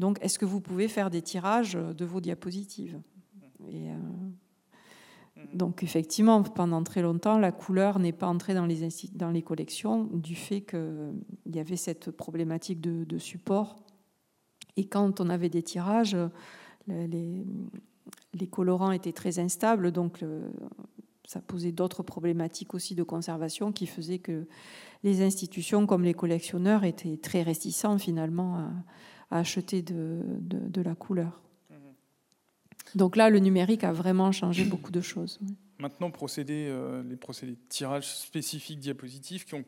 Donc, est-ce que vous pouvez faire des tirages de vos diapositives Et, euh, Donc, effectivement, pendant très longtemps, la couleur n'est pas entrée dans les, dans les collections du fait qu'il y avait cette problématique de, support. Et quand on avait des tirages, les, les colorants étaient très instables, donc ça posait d'autres problématiques aussi de conservation qui faisaient que les institutions comme les collectionneurs étaient très réticents finalement à, à acheter de, de, la couleur. Mhm. Donc là, le numérique a vraiment changé beaucoup de choses. Maintenant, procéder, euh, les procédés de tirage spécifiques diapositifs qui ont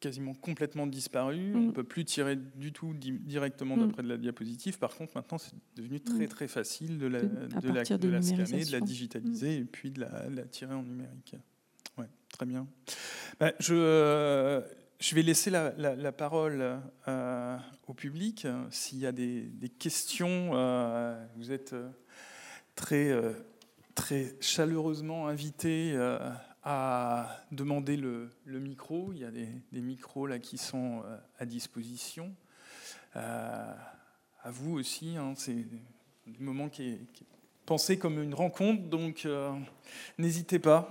quasiment complètement disparu. On ne mm. peut plus tirer du tout directement mm. d'après de la diapositive. Par contre, maintenant, c'est devenu très très facile de la, de, la, scanner, de la digitaliser et puis de la, tirer en numérique. Ouais, très bien. Bah, je, euh, je vais laisser la, parole euh, au public. S'il y a des, questions, euh, vous êtes euh, très, très chaleureusement invités à demander le, micro. Il y a des, micros là qui sont à disposition. à vous aussi, hein, c'est un moment qui qui est, pensé comme une rencontre, donc n'hésitez pas.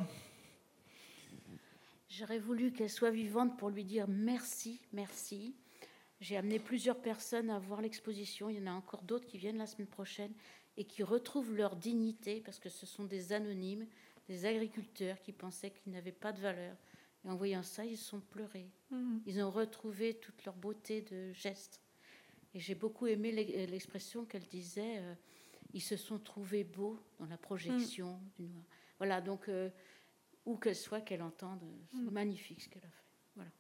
J'aurais voulu qu'elle soit vivante pour lui dire merci, merci. J'ai amené plusieurs personnes à voir l'exposition. Il y en a encore d'autres qui viennent la semaine prochaine et qui retrouvent leur dignité parce que ce sont des anonymes, des agriculteurs qui pensaient qu'ils n'avaient pas de valeur. Et en voyant ça, ils sont pleurés. Mmh. Ils ont retrouvé toute leur beauté de geste. Et j'ai beaucoup aimé l'expression qu'elle disait euh, ils se sont trouvés beaux dans la projection mmh. du noir. Voilà, donc. Euh, où qu'elle soit, qu'elle entende. C'est mm. magnifique ce qu'elle a fait. Voilà.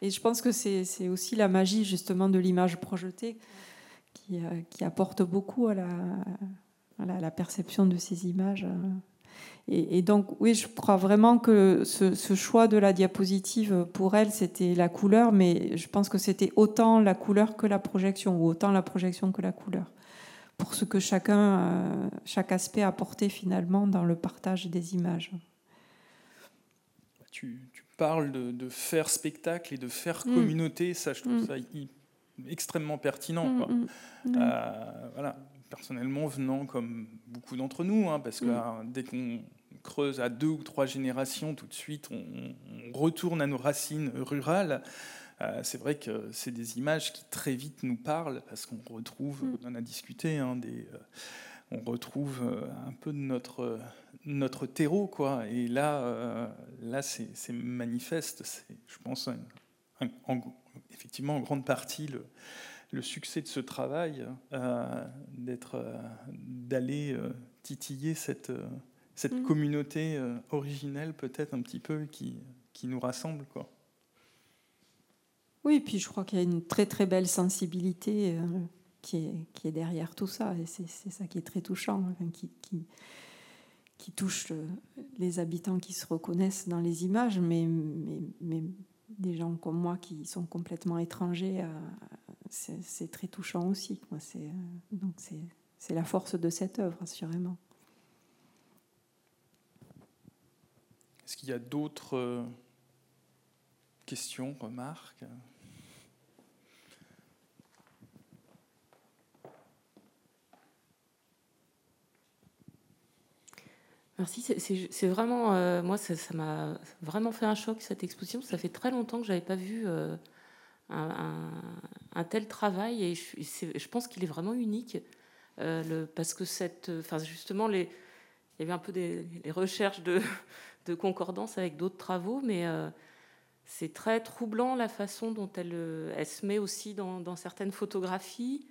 Et je pense que c'est aussi la magie justement de l'image projetée qui, euh, qui, apporte beaucoup à la, à la, perception de ces images. Et, donc oui, je crois vraiment que ce, ce, choix de la diapositive pour elle, c'était la couleur, mais je pense que c'était autant la couleur que la projection, ou autant la projection que la couleur pour ce que chacun, euh, chaque aspect apportait finalement dans le partage des images. Tu, parles de, faire spectacle et de faire mm. communauté, ça je trouve mm. ça extrêmement pertinent. Mm, euh, voilà. Personnellement, venant comme beaucoup d'entre nous, hein, parce que hein, dès qu'on creuse à deux ou trois générations, tout de suite on, on retourne à nos racines rurales. Euh, c'est vrai que c'est des images qui très vite nous parlent parce qu'on retrouve, on en a discuté, hein, des, euh, on retrouve euh, un peu de notre, notre terreau. Quoi. Et là, là c'est manifeste. C'est, je pense, effectivement en grande partie le, le succès de ce travail, d'être, d'aller titiller cette, cette mm. communauté originelle peut-être un petit peu qui, qui nous rassemble. Quoi. Oui, puis je crois qu'il y a une très très belle sensibilité euh, qui, est, qui, est, derrière tout ça, et c'est ça qui est très touchant, qui, qui, qui, touche euh, les habitants qui se reconnaissent dans les images, mais, des gens comme moi qui sont complètement étrangers, c'est très touchant aussi. C'est c'est la force de cette œuvre, assurément. Est-ce qu'il y a d'autres euh, questions, remarques? Merci. C'est vraiment, euh, moi, ça m'a vraiment fait un choc cette exposition. Ça fait très longtemps que j'avais pas vu euh, un, tel travail et je, je pense qu'il est vraiment unique le, parce que cette, enfin justement les, il y avait un peu des les recherches de, concordance avec d'autres travaux, mais euh, c'est très troublant la façon dont elle, elle se met aussi dans, dans certaines photographies,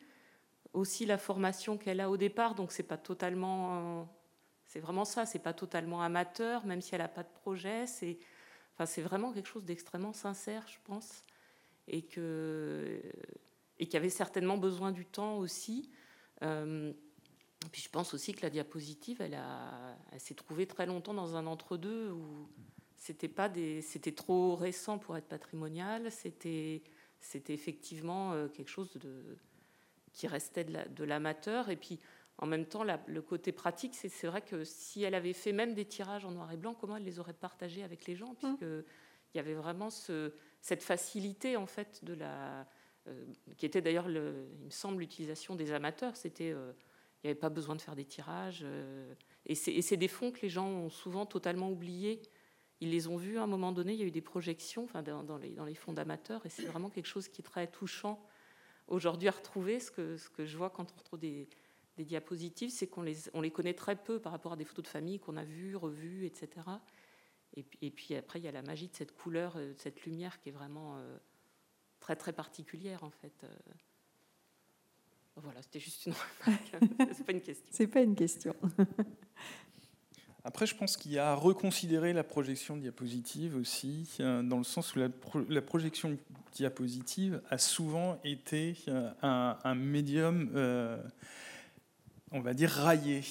aussi la formation qu'elle a au départ. Donc c'est pas totalement c'est vraiment ça, c'est pas totalement amateur, même si elle n'a pas de projet. C'est enfin, c'est vraiment quelque chose d'extrêmement sincère, je pense, et que et qui avait certainement besoin du temps aussi. Euh, puis je pense aussi que la diapositive, elle, a, elle s'est trouvée très longtemps dans un entre-deux où c'était pas des, c'était trop récent pour être patrimonial. C'était, c'était effectivement euh, quelque chose de, qui restait de l'amateur. Et puis en même temps, le côté pratique, c'est vrai que si elle avait fait même des tirages en noir et blanc, comment elle les aurait partagés avec les gens? Mmh. Puisque il y avait vraiment ce, cette facilité, en fait, de la, euh, qui était d'ailleurs, il me semble, l'utilisation des amateurs. C'était, euh, il n'y avait pas besoin de faire des tirages. Euh, et c'est des fonds que les gens ont souvent totalement oubliés. Ils les ont vus à un moment donné, il y a eu des projections enfin, dans, les, dans les fonds d'amateurs, et c'est vraiment quelque chose qui est très touchant aujourd'hui à retrouver. Ce que, ce que je vois quand on retrouve des des diapositives, c'est qu'on les, on les connaît très peu par rapport à des photos de famille qu'on a vues, revues, etc. Et puis, et puis, après, il y a la magie de cette couleur, euh, de cette lumière qui est vraiment euh, très très particulière en fait. Euh. Voilà, c'était juste une remarque. c'est pas une question. C'est pas une question. Après, je pense qu'il y a à reconsidérer la projection diapositive aussi, dans le sens où la, projection diapositive a souvent été un, un médium on va dire, raillé.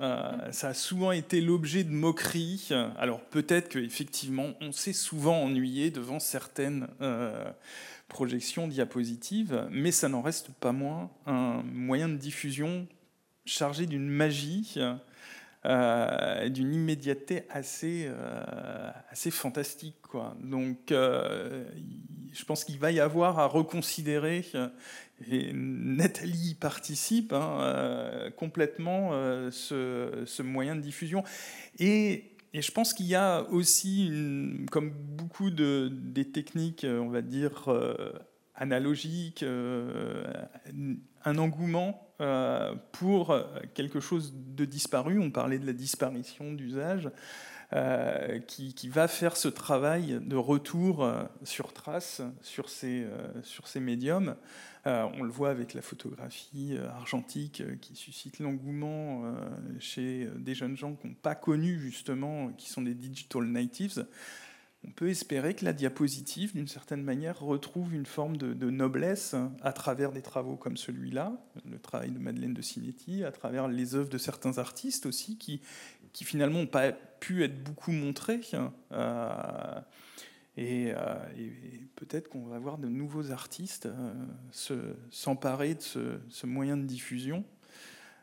Euh, ça a souvent été l'objet de moqueries. Alors peut-être qu'effectivement, on s'est souvent ennuyé devant certaines euh, projections diapositives, mais ça n'en reste pas moins un moyen de diffusion chargé d'une magie, euh, d'une immédiateté assez, assez fantastique. Donc je pense qu'il va y avoir à reconsidérer et Nathalie participe hein, euh, complètement euh, ce, ce, moyen de diffusion. Et, je pense qu'il y a aussi, comme beaucoup de, des techniques, on va dire, euh, analogiques, un engouement pour quelque chose de disparu. On parlait de la disparition d'usage. Qui, qui, va faire ce travail de retour sur trace sur ces, sur ces médiums. Euh, on le voit avec la photographie euh, argentique euh, qui suscite l'engouement chez des jeunes gens qui n'ont pas connu justement, qui sont des digital natives. On peut espérer que la diapositive, d'une certaine manière, retrouve une forme de, noblesse à travers des travaux comme celui-là, le travail de Madeleine de Cinetti, à travers les œuvres de certains artistes aussi, qui, qui finalement n'ont pas pu être beaucoup montrés. Euh, et, peut-être qu'on va voir de nouveaux artistes euh, s'emparer de ce, moyen de diffusion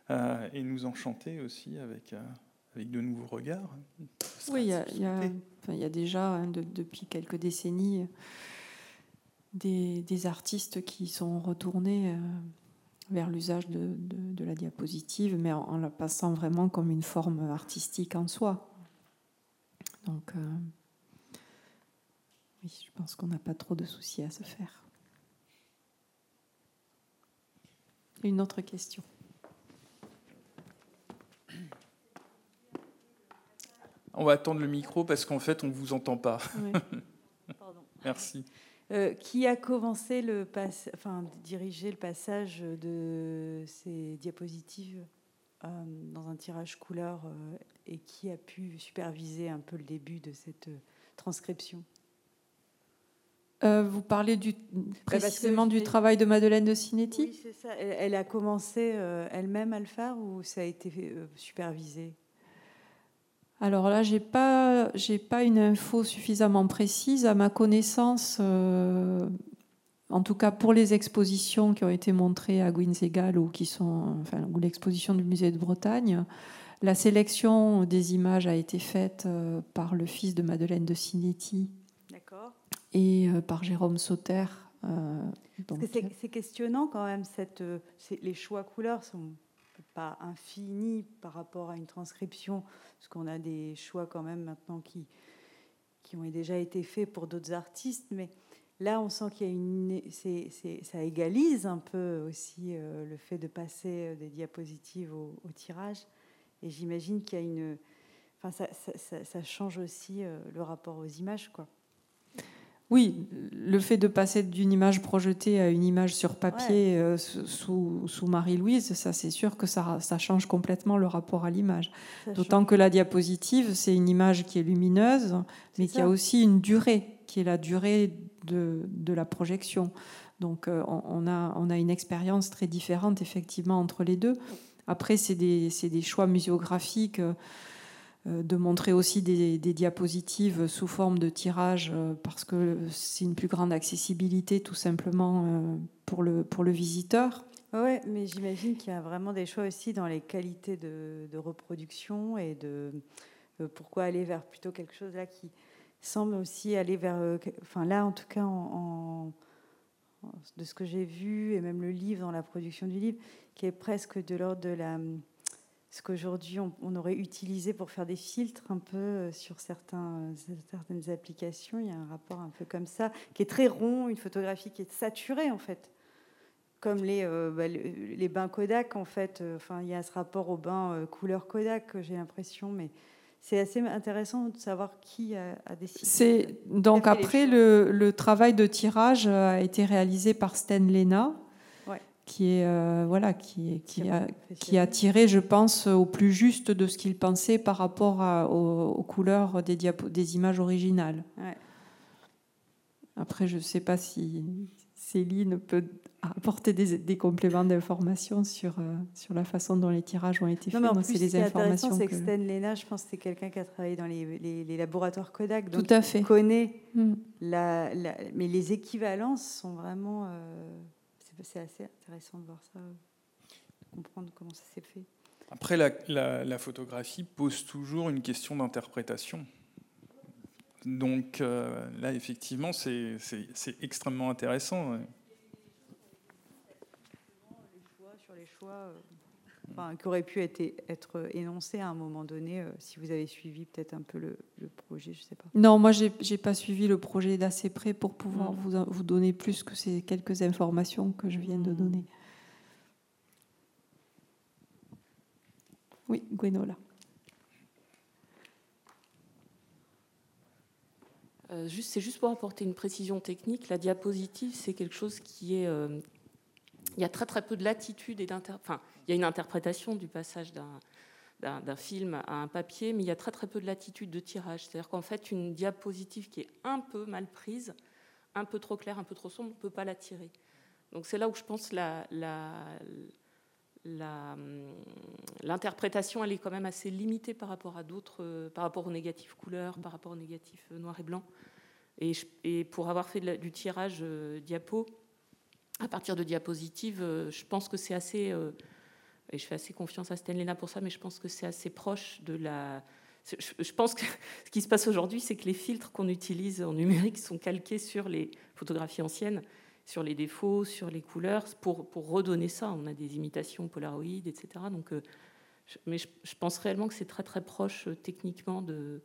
euh, et nous enchanter aussi avec, avec de nouveaux regards. Oui, il y, y, a déjà hein, depuis quelques décennies des, des, artistes qui sont retournés vers l'usage de, de, la diapositive, mais en, la passant vraiment comme une forme artistique en soi. Donc, oui, je pense qu'on n'a pas trop de soucis à se faire. Une autre question. On va attendre le micro parce qu'en fait, on ne vous entend pas. Merci. Euh, qui a commencé le enfin, diriger le passage de ces diapositives euh, dans un tirage couleur euh, et qui a pu superviser un peu le début de cette transcription? Vous parlez du, précisément du travail de Madeleine de Cinetti Oui, c'est ça. Elle, a commencé elle-même à le faire ou ça a été supervisé? Alors là, j'ai pas, j'ai pas une info suffisamment précise. À ma connaissance, en tout cas pour les expositions qui ont été montrées à Guinzegal ou qui sont, enfin, ou l'exposition du musée de Bretagne, la sélection des images a été faite euh, par le fils de Madeleine de Cinetti et euh, par Jérôme Sauter. Euh, c'est questionnant quand même. Cette, les choix couleurs sont pas infinis par rapport à une transcription, parce qu'on a des choix quand même maintenant qui, qui ont déjà été faits pour d'autres artistes, mais Là, on sent qu'il y a une, ça égalise un peu aussi euh, le fait de passer euh, des diapositives au, tirage. Et j'imagine qu'il y a une, enfin, ça, change aussi euh, le rapport aux images, quoi. Oui, le fait de passer d'une image projetée à une image sur papier sous, sous Marie-Louise, ça c'est sûr que ça, ça, change complètement le rapport à l'image. D'autant que la diapositive, c'est une image qui est lumineuse, mais qui a aussi une durée qui est la durée de, la projection. Donc euh, on, a, on a une expérience très différente effectivement entre les deux. Après, c'est des, des, choix muséographiques euh, de montrer aussi des, diapositives sous forme de tirage euh, parce que c'est une plus grande accessibilité tout simplement pour le, pour le visiteur. Oui, mais j'imagine qu'il y a vraiment des choix aussi dans les qualités de, reproduction et de pourquoi aller vers plutôt quelque chose là qui, semble aussi aller vers, euh, enfin là en tout cas, en, de ce que j'ai vu, et même le livre, dans la production du livre, qui est presque de l'ordre de la, ce qu'aujourd'hui on, aurait utilisé pour faire des filtres un peu euh, sur certains, certaines applications. Il y a un rapport un peu comme ça, qui est très rond, une photographie qui est saturée en fait. Comme les, euh, bah, les bains Kodak, en fait. Enfin, il y a ce rapport au bain couleur Kodak, j'ai l'impression, mais c'est assez intéressant de savoir qui a, décidé. C'est donc après le, travail de tirage a été réalisé par Sten Lena, qui est euh, voilà qui, qui, a, qui a tiré, je pense, au plus juste de ce qu'il pensait par rapport aux, couleurs des, des images originales. Après, je ne sais pas si Céline peut apporter des, compléments d'informations sur, euh, sur la façon dont les tirages ont été faits. Non, mais en plus, les intéressant, c'est que, Lena, je pense que c'est quelqu'un qui a travaillé dans les, les, laboratoires Kodak, donc Tout à fait. connaît mm. la, Mais les équivalences sont vraiment... Euh, c'est assez intéressant de voir ça, de comprendre comment ça s'est fait. Après, la, la, photographie pose toujours une question d'interprétation. Donc euh, là, effectivement, c'est extrêmement intéressant. choix euh, enfin, qui aurait pu être, être énoncé à un moment donné, euh, si vous avez suivi peut-être un peu le, projet, je sais pas. Non, moi, j'ai n'ai pas suivi le projet d'assez près pour pouvoir vous, vous donner plus que ces quelques informations que je viens de mm. donner. Oui, Gwenola. Euh, c'est juste pour apporter une précision technique. La diapositive, c'est quelque chose qui est, il y a très très peu de latitude il y a une interprétation du passage d'un, film à un papier, mais il y a très très peu de latitude de tirage. C'est-à-dire qu'en fait, une diapositive qui est un peu mal prise, un peu trop claire, un peu trop sombre, on ne peut pas la tirer. Donc c'est là où je pense la, l'interprétation, elle est quand même assez limitée par rapport à d'autres, par rapport aux négatifs couleurs, par rapport aux négatifs noir et blanc. Et, et pour avoir fait du tirage euh, diapo, à partir de diapositives, euh, je pense que c'est assez, euh, et je fais assez confiance à Stenlena pour ça, mais je pense que c'est assez proche de la. Je pense que ce qui se passe aujourd'hui, c'est que les filtres qu'on utilise en numérique sont calqués sur les photographies anciennes, sur les défauts, sur les couleurs, pour, pour redonner ça. On a des imitations Polaroid, etc. Donc, euh, mais je pense réellement que c'est très très proche techniquement de,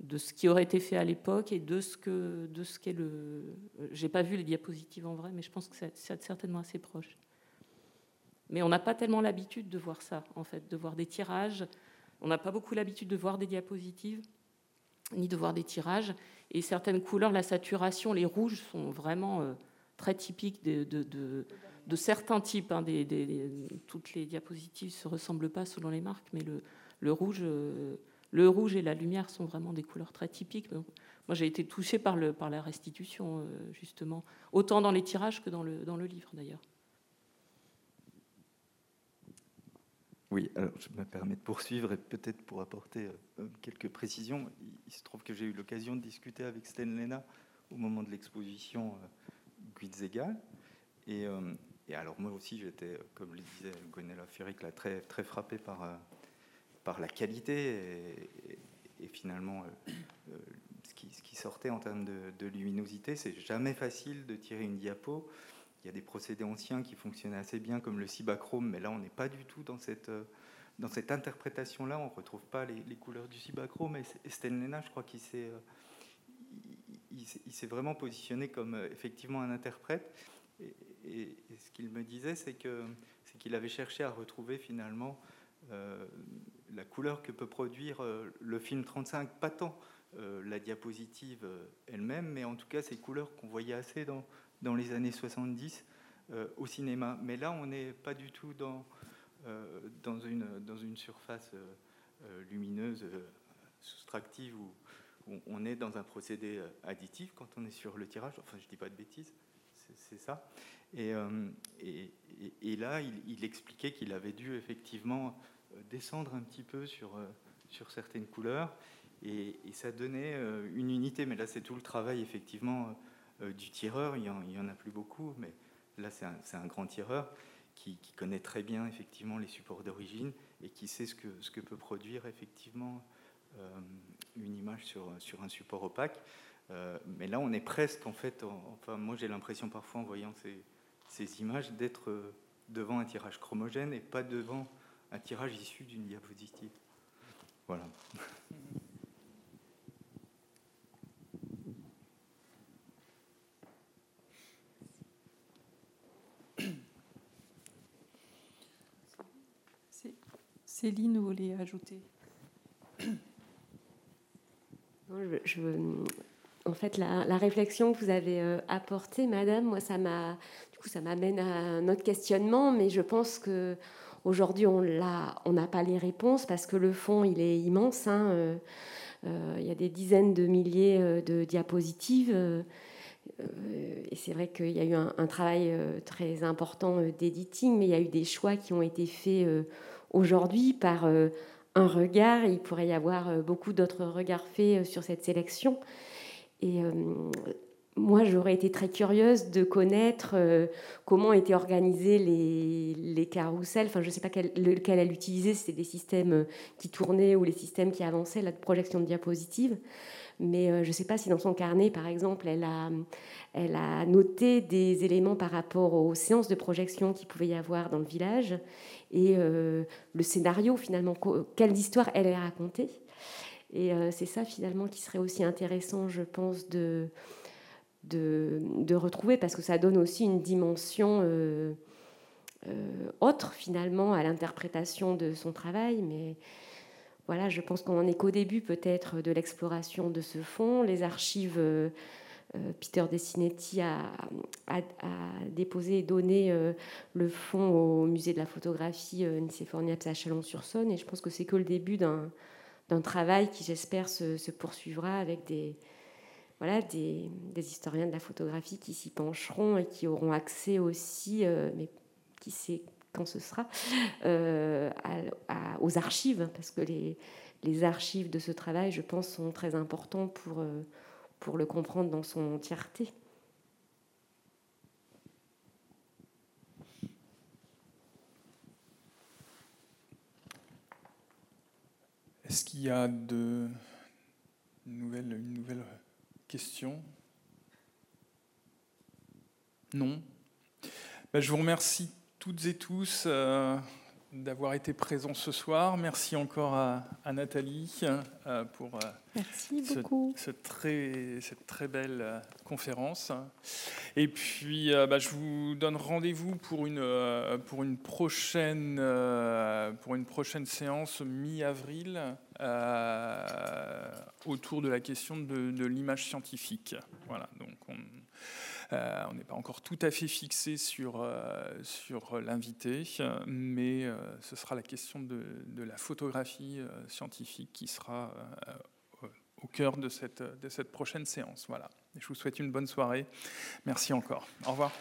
de ce qui aurait été fait à l'époque et de ce que de ce qu'est le. J'ai pas vu les diapositives en vrai, mais je pense que c'est certainement assez proche. Mais on n'a pas tellement l'habitude de voir ça, en fait, de voir des tirages. On n'a pas beaucoup l'habitude de voir des diapositives, ni de voir des tirages. Et certaines couleurs, la saturation, les rouges sont vraiment euh, très typiques de, de, certains types. Hein, toutes les diapositives ne se ressemblent pas selon les marques, mais le, le rouge. Euh, le rouge et la lumière sont vraiment des couleurs très typiques. moi, j'ai été touchée par, la restitution, euh, justement, autant dans les tirages que dans le, livre, d'ailleurs. Oui, alors je me permets de poursuivre et peut-être pour apporter euh, quelques précisions. Il, se trouve que j'ai eu l'occasion de discuter avec Sten Lena au moment de l'exposition euh, Guitzegal. Et, et, alors moi aussi, j'étais, comme le disait Gonella Ferric, là, très, très frappé par, par la qualité et, finalement ce qui, ce, qui, sortait en termes de, luminosité. C'est jamais facile de tirer une diapo. Il y a des procédés anciens qui fonctionnaient assez bien, comme le cibachrome, mais là, on n'est pas du tout dans cette, dans cette interprétation-là, on ne retrouve pas les, couleurs du cibachrome. Et Stenlena, je crois qu'il s'est, euh, il, s'est vraiment positionné comme euh, effectivement un interprète. Et, ce qu'il me disait, c'est, que, c'est qu'il avait cherché à retrouver finalement euh, la couleur que peut produire le film 35, pas tant la diapositive elle-même, mais en tout cas ces couleurs qu'on voyait assez dans, dans les années 70 au cinéma. Mais là, on n'est pas du tout dans euh, dans, une, dans une surface euh, euh, lumineuse soustractive où, on est dans un procédé additif quand on est sur le tirage. Enfin, je dis pas de bêtises, c'est ça. Et, et, et, là, il, expliquait qu'il avait dû effectivement descendre un petit peu sur, sur certaines couleurs et, ça donnait une unité. Mais là, c'est tout le travail effectivement du tireur. Il n'y en, en, a plus beaucoup, mais là, c'est un, un, grand tireur qui, connaît très bien effectivement les supports d'origine et qui sait ce que, ce que peut produire effectivement euh, une image sur, sur un support opaque. Euh, mais là, on est presque, en fait, enfin, moi j'ai l'impression parfois en voyant ces, ces images d'être devant un tirage chromogène et pas devant un tirage issu d'une diapositive. Voilà. Céline, vous voulez ajouter je, En fait, la, réflexion que vous avez euh, apportée, Madame, moi, ça m'a, du coup, ça m'amène à un autre questionnement, mais je pense que aujourd'hui, on l'a, on n'a pas les réponses parce que le fond, il est immense. Hein, euh, euh, il y a des dizaines de milliers de diapositives. et c'est vrai qu'il y a eu un, travail très important d'éditing, mais il y a eu des choix qui ont été faits aujourd'hui par euh, un regard. Il pourrait y avoir euh, beaucoup d'autres regards faits euh, sur cette sélection. Et moi, j'aurais été très curieuse de connaître comment étaient organisés les, les carousels. Enfin, je ne sais pas quel, lequel elle utilisait, c'était des systèmes qui tournaient ou les systèmes qui avançaient, la projection de diapositives. Mais je ne sais pas si dans son carnet, par exemple, elle a, elle a noté des éléments par rapport aux séances de projection qu'il pouvait y avoir dans le village et euh, le scénario finalement, quelle histoire elle est racontée. Et euh, c'est ça finalement qui serait aussi intéressant, je pense, de, de, retrouver, parce que ça donne aussi une dimension euh, autre finalement à l'interprétation de son travail. Mais voilà, je pense qu'on en est qu'au début peut-être de l'exploration de ce fond. Les archives euh, Peter Dessinetti a, déposé et donné euh, le fonds au musée de la photographie euh, Nicéphore-Niepce à Chalon-sur-Saône. Et je pense que c'est que le début d'un travail qui, j'espère, se, poursuivra avec des, voilà, des, historiens de la photographie qui s'y pencheront et qui auront accès aussi, mais qui sait quand ce sera, aux archives, parce que les, archives de ce travail, je pense, sont très importants pour pour le comprendre dans son entièreté. Est-ce qu'il y a de nouvelles, une nouvelle question? Non. Ben, je vous remercie toutes et tous. Euh, d'avoir été présent ce soir. Merci encore à, Nathalie euh, pour euh, Merci ce, très, cette très belle conférence. Et puis, bah, je vous donne rendez-vous pour une, pour, une prochaine, pour une prochaine séance mi-avril autour de la question de, l'image scientifique. Voilà, donc on, euh, on n'est pas encore tout à fait fixé sur, euh, sur l'invité, mais euh, ce sera la question de, de la photographie scientifique qui sera au cœur de cette, de cette prochaine séance. Voilà. je vous souhaite une bonne soirée. Merci encore. Au revoir.